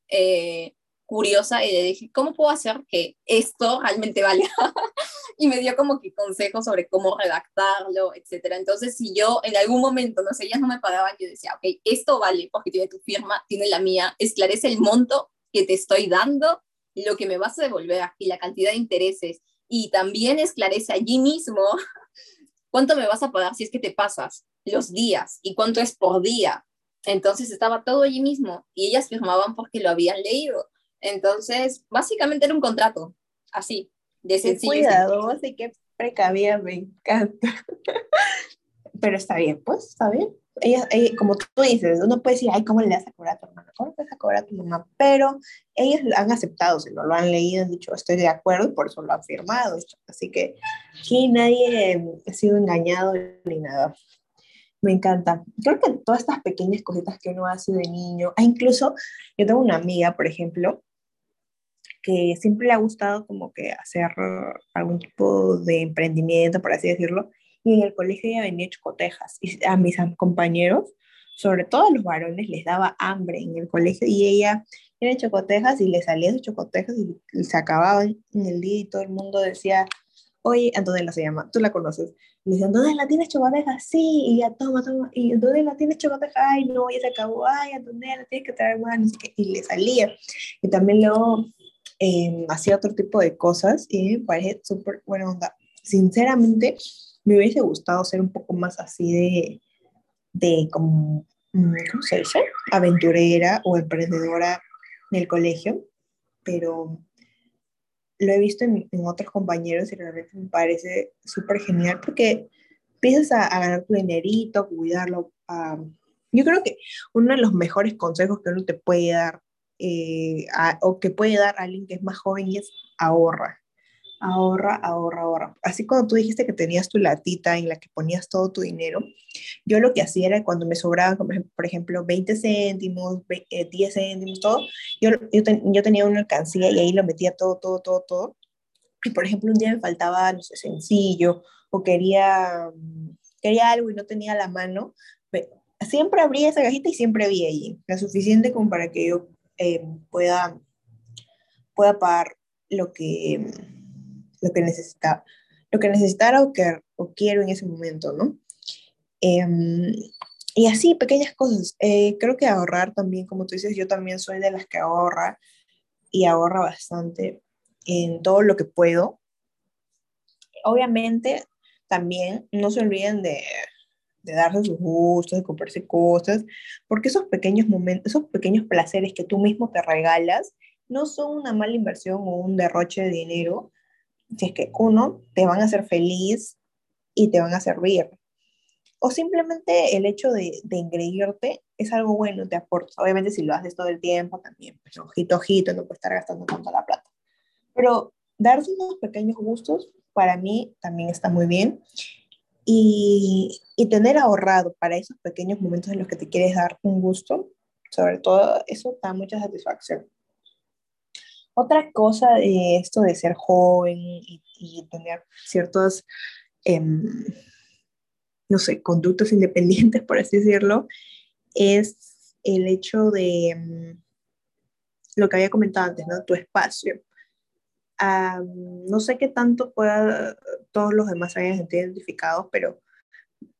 eh, curiosa y le dije, ¿cómo puedo hacer que esto realmente valga? y me dio como que consejos sobre cómo redactarlo, etcétera. Entonces, si yo en algún momento, no sé, ellas no me pagaban, yo decía, ok, esto vale porque tiene tu firma, tiene la mía, esclarece el monto que te estoy dando, lo que me vas a devolver y la cantidad de intereses. Y también esclarece allí mismo cuánto me vas a pagar si es que te pasas los días y cuánto es por día. Entonces estaba todo allí mismo y ellas firmaban porque lo habían leído. Entonces, básicamente era un contrato, así de sencillo. Cuidadosa y qué precavida, me encanta. Pero está bien, pues, está bien. Ella, como tú dices, uno puede decir, ay, ¿cómo le vas a cobrar a tu hermana? ¿Cómo le vas a cobrar a tu mamá? Pero ellos han aceptado, se lo, lo han leído, han dicho, estoy de acuerdo y por eso lo han firmado. Así que aquí nadie ha sido engañado ni nada. Me encanta. Creo que todas estas pequeñas cositas que uno hace de niño, ah, incluso yo tengo una amiga, por ejemplo, que siempre le ha gustado como que hacer algún tipo de emprendimiento, por así decirlo, y en el colegio ella venía chocotejas, y a mis compañeros, sobre todo a los varones, les daba hambre en el colegio, y ella era chocotejas y le salía sus chocotejas y, se acababan en el día y todo el mundo decía, oye, Antonella se llama, tú la conoces. Y le decían, ¿Antonella tienes chocotejas? Sí, y ya toma, toma. Y Antonella tienes chocotejas? Ay, no, ya se acabó. Ay, Antonella tienes que traer más. Y le salía. Y también luego Em, hacía otro tipo de cosas y me parece súper buena onda. Sinceramente, me hubiese gustado ser un poco más así de, de como, mm, ¿cómo se dice? Aventurera o emprendedora en el colegio, pero lo he visto en, otros compañeros y realmente me parece súper genial porque empiezas a, a, ganar tu dinerito, cuidarlo. yo creo que uno de los mejores consejos que uno te puede dar eh, o que puede dar a alguien que es más joven y es ahorra. Ahorra, ahorra, ahorra. Así cuando tú dijiste que tenías tu latita en la que ponías todo tu dinero, yo lo que hacía era cuando me sobraban, por ejemplo, 20 céntimos, 10 eh, céntimos, todo, yo, yo, tenía una alcancía y ahí lo metía todo, todo, todo, todo. Y por ejemplo, un día me faltaba, no sé, sencillo, o quería, quería algo y no tenía la mano, siempre abría esa cajita y siempre había ahí, lo suficiente como para que yo eh, pueda, pueda pagar lo que, lo que necesita, lo que necesitara o que o quiero en ese momento, ¿no? Em, y así, pequeñas cosas. Eh, creo que ahorrar también, como tú dices, yo también soy de las que ahorra y ahorra bastante en todo lo que puedo. Obviamente, también no se olviden de, de darse sus gustos, de comprarse cosas, porque esos pequeños momentos, esos pequeños placeres que tú mismo te regalas, no son una mala inversión o un derroche de dinero, si es que uno, te van a hacer feliz y te van a servir. O simplemente el hecho de, de engreírte es algo bueno, te aporta. Obviamente si lo haces todo el tiempo también, pues ojito, ojito, no puedes estar gastando tanto la plata. Pero darse unos pequeños gustos para mí también está muy bien. Y, y, tener ahorrado para esos pequeños momentos en los que te quieres dar un gusto, sobre todo eso da mucha satisfacción. Otra cosa de esto de ser joven y, tener ciertos, em, no sé, conductos independientes, por así decirlo, es el hecho de em, lo que había comentado antes, ¿no? Tu espacio. no sé qué tanto pueda todos los demás hayan identificados, pero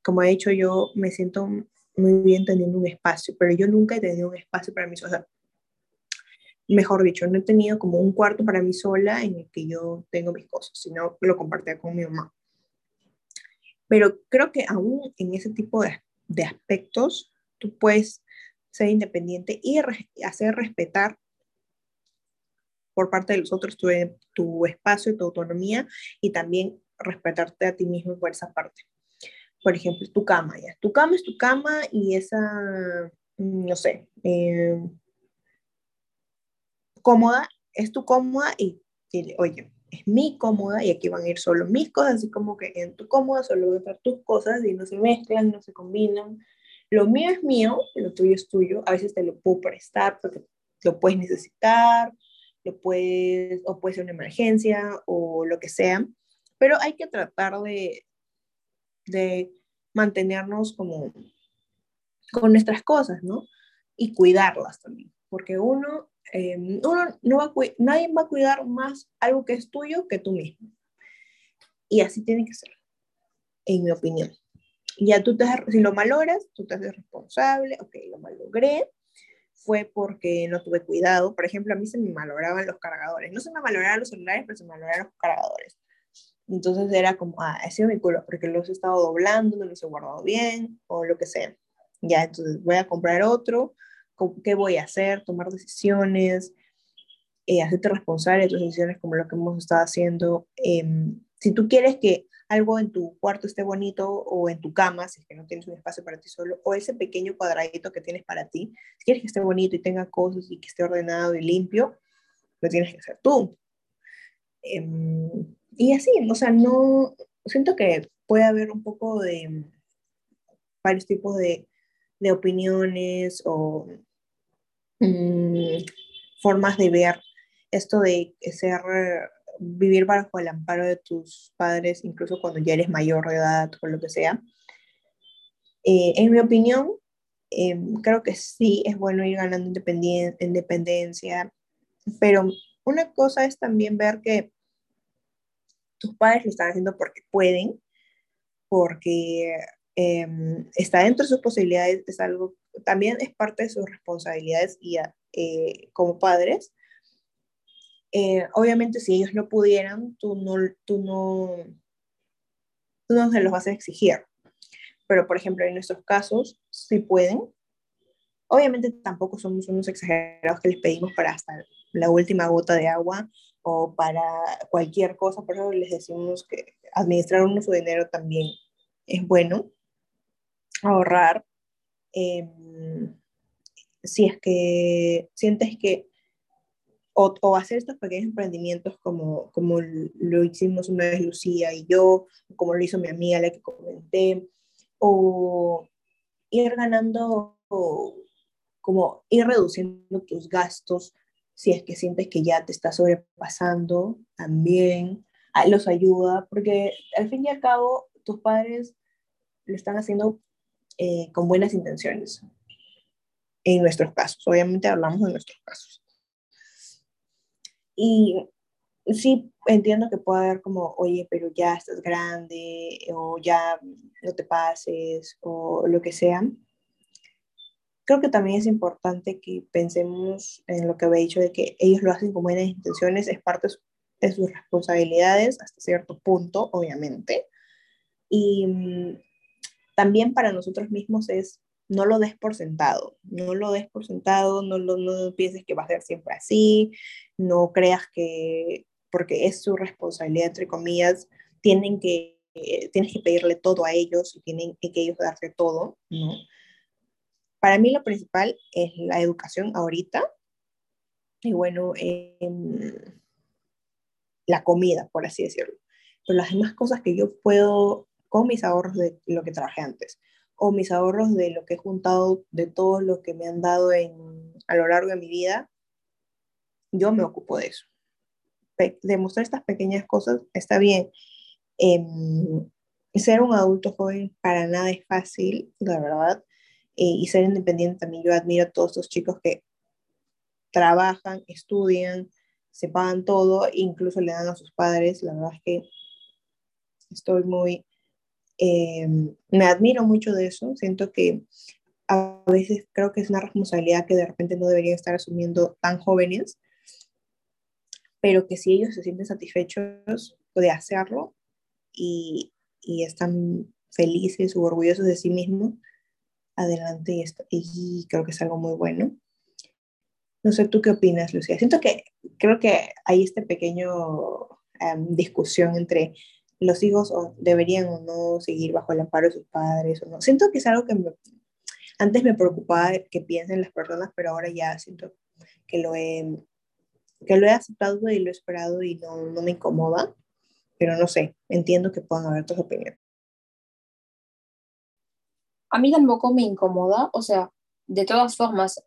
como he dicho, yo me siento muy bien teniendo un espacio, pero yo nunca he tenido un espacio para mí sola. Mejor dicho, no he tenido como un cuarto para mí sola en el que yo tengo mis cosas, sino lo compartía con mi mamá. Pero creo que aún en ese tipo de, de aspectos, tú puedes ser independiente y hacer respetar por parte de los otros tu, tu espacio, tu autonomía y también respetarte a ti mismo por esa parte por ejemplo, tu cama, ya. Tu cama es tu cama y esa, mm, no sé, eh, cómoda, es tu cómoda y oye, es mi cómoda y aquí van a ir solo mis cosas, así como que en tu cómoda solo van a estar tus cosas y no se mezclan, no se combinan. Lo mío es mío, lo tuyo es tuyo, a veces te lo puedo prestar porque lo puedes necesitar, lo puedes, o puede ser una emergencia o lo que sea, pero hay que tratar de, de mantenernos como con nuestras cosas, ¿no? Y cuidarlas también, porque uno, eh, uno no va nadie va a cuidar más algo que es tuyo que tú mismo. Y así tiene que ser, en mi opinión. Ya tú te, si lo malogras, tú te haces responsable, ok, lo malogré, fue porque no tuve cuidado. Por ejemplo, a mí se me malograban los cargadores. No se me malograban los celulares, pero se me malograban los cargadores. Entonces era como, ah, ha sido mi culpa porque los he estado doblando, no los he guardado bien o lo que sea. Ya, entonces voy a comprar otro. ¿Qué voy a hacer? Tomar decisiones, eh, hacerte responsable de tus decisiones como lo que hemos estado haciendo. Em, si tú quieres que algo en tu cuarto esté bonito o en tu cama, si es que no tienes un espacio para ti solo, o ese pequeño cuadradito que tienes para ti, si quieres que esté bonito y tenga cosas y que esté ordenado y limpio, lo tienes que hacer tú. Em, y así, o sea, no, siento que puede haber un poco de varios tipos de, de opiniones o mm, formas de ver esto de ser, vivir bajo el amparo de tus padres, incluso cuando ya eres mayor de edad o lo que sea. Eh, en mi opinión, em, creo que sí es bueno ir ganando independencia, pero una cosa es también ver que tus padres lo están haciendo porque pueden, porque em, está dentro de sus posibilidades, es algo, también es parte de sus responsabilidades y eh, como padres. Eh, obviamente si ellos no pudieran, tú no, tú no, tú no se los vas a exigir. Pero, por ejemplo, en nuestros casos, sí pueden. Obviamente tampoco somos unos exagerados que les pedimos para hasta la última gota de agua o para cualquier cosa, por eso les decimos que administrar uno su dinero también es bueno, ahorrar. Em, si es que sientes que, o, o, hacer estos pequeños emprendimientos como, como lo hicimos una vez Lucía y yo, como lo hizo mi amiga, la que comenté, o ir ganando, como ir reduciendo tus gastos si es que sientes que ya te está sobrepasando, también los ayuda, porque al fin y al cabo tus padres lo están haciendo eh, con buenas intenciones. En nuestros casos, obviamente hablamos de nuestros casos. Y sí entiendo que puede haber como, oye, pero ya estás grande, o ya no te pases, o lo que sea creo que también es importante que pensemos en lo que había dicho de que ellos lo hacen con buenas intenciones, es parte de sus responsabilidades hasta cierto punto, obviamente. Y mm, también para nosotros mismos es no lo des por sentado, no lo des por sentado, no, lo, no pienses que va a ser siempre así, no creas que porque es su responsabilidad, entre comillas, tienen que, tienes que pedirle todo a ellos y tienen que ellos darte todo, ¿no? Para mí lo principal es la educación ahorita y bueno, em, la comida, por así decirlo. pero las demás cosas que yo puedo con mis ahorros de lo que trabajé antes o mis ahorros de lo que he juntado de todo lo que me han dado en, a lo largo de mi vida, yo me ocupo de eso. demostrar estas pequeñas cosas está bien. Em, ser un adulto joven para nada es fácil, la verdad, eh, y ser independiente también. Yo admiro a todos estos chicos que trabajan, estudian, se pagan todo, incluso le dan a sus padres. La verdad es que estoy muy, eh, me admiro mucho de eso. Siento que a veces creo que es una responsabilidad que de repente no deberían estar asumiendo tan jóvenes, pero que si ellos se sienten satisfechos de hacerlo y, y están felices o orgullosos de sí mismos, adelante y, y creo que es algo muy bueno. No sé, ¿tú qué opinas, Lucía? Siento que creo que hay este pequeño em, discusión entre los hijos o deberían o no seguir bajo el amparo de sus padres o no. Siento que es algo que antes me preocupaba que piensen las personas, pero ahora ya siento que lo he, que lo he aceptado y lo he esperado y no, no me incomoda, pero no sé, entiendo que puedan haber otras opiniones. A mí tampoco me incomoda, o sea, de todas formas,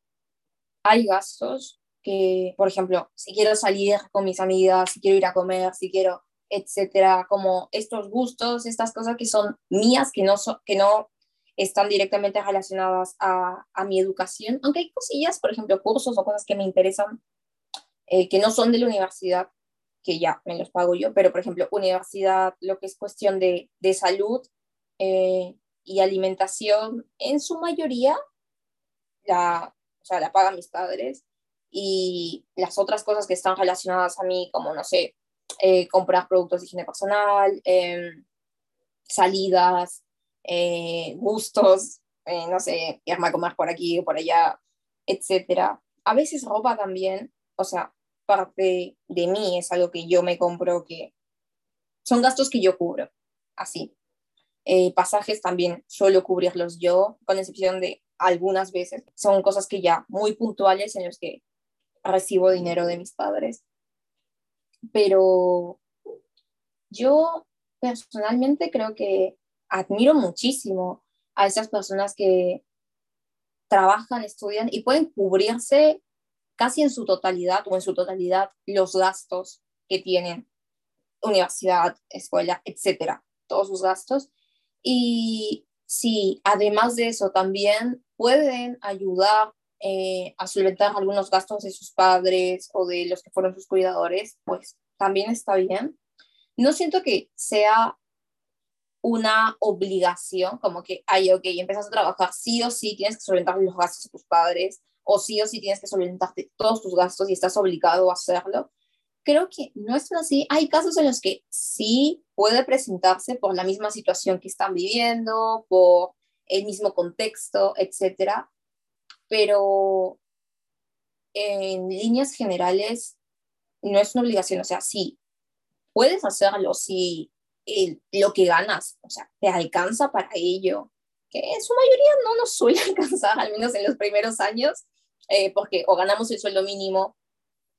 hay gastos que, por ejemplo, si quiero salir con mis amigas, si quiero ir a comer, si quiero, etcétera, como estos gustos, estas cosas que son mías, que no, que no están directamente relacionadas a, a, mi educación, aunque hay cosillas, por ejemplo, cursos o cosas que me interesan, eh, que no son de la universidad, que ya me los pago yo, pero por ejemplo, universidad, lo que es cuestión de, de salud eh, y alimentación, en su mayoría, la, o sea, la pagan mis padres y las otras cosas que están relacionadas a mí, como, no sé, eh, comprar productos de higiene personal, em, salidas, eh, gustos, eh, no sé, irme a comer por aquí o por allá, etc. A veces ropa también, o sea, parte de mí es algo que yo me compro, que son gastos que yo cubro, así. Pasajes también suelo cubrirlos yo, con excepción de algunas veces. Son cosas que ya muy puntuales en los que recibo dinero de mis padres. Pero yo personalmente creo que admiro muchísimo a esas personas que trabajan, estudian y pueden cubrirse casi en su totalidad o en su totalidad los gastos que tienen, universidad, escuela, etcétera, todos sus gastos. Y si además de eso también pueden ayudar eh, a solventar algunos gastos de sus padres o de los que fueron sus cuidadores, pues también está bien. No siento que sea una obligación, como que, ay, ok, empiezas a trabajar, sí o sí tienes que solventar los gastos de tus padres, o sí o sí tienes que solventar todos tus gastos y estás obligado a hacerlo. Creo que no es así. Hay casos en los que sí puede presentarse por la misma situación que están viviendo, por el mismo contexto, etcétera, pero en líneas generales no es una obligación, o sea, sí, puedes hacerlo si lo que ganas, o sea, te alcanza para ello, que en su mayoría no nos suele alcanzar, al menos en los primeros años, eh, porque o ganamos el sueldo mínimo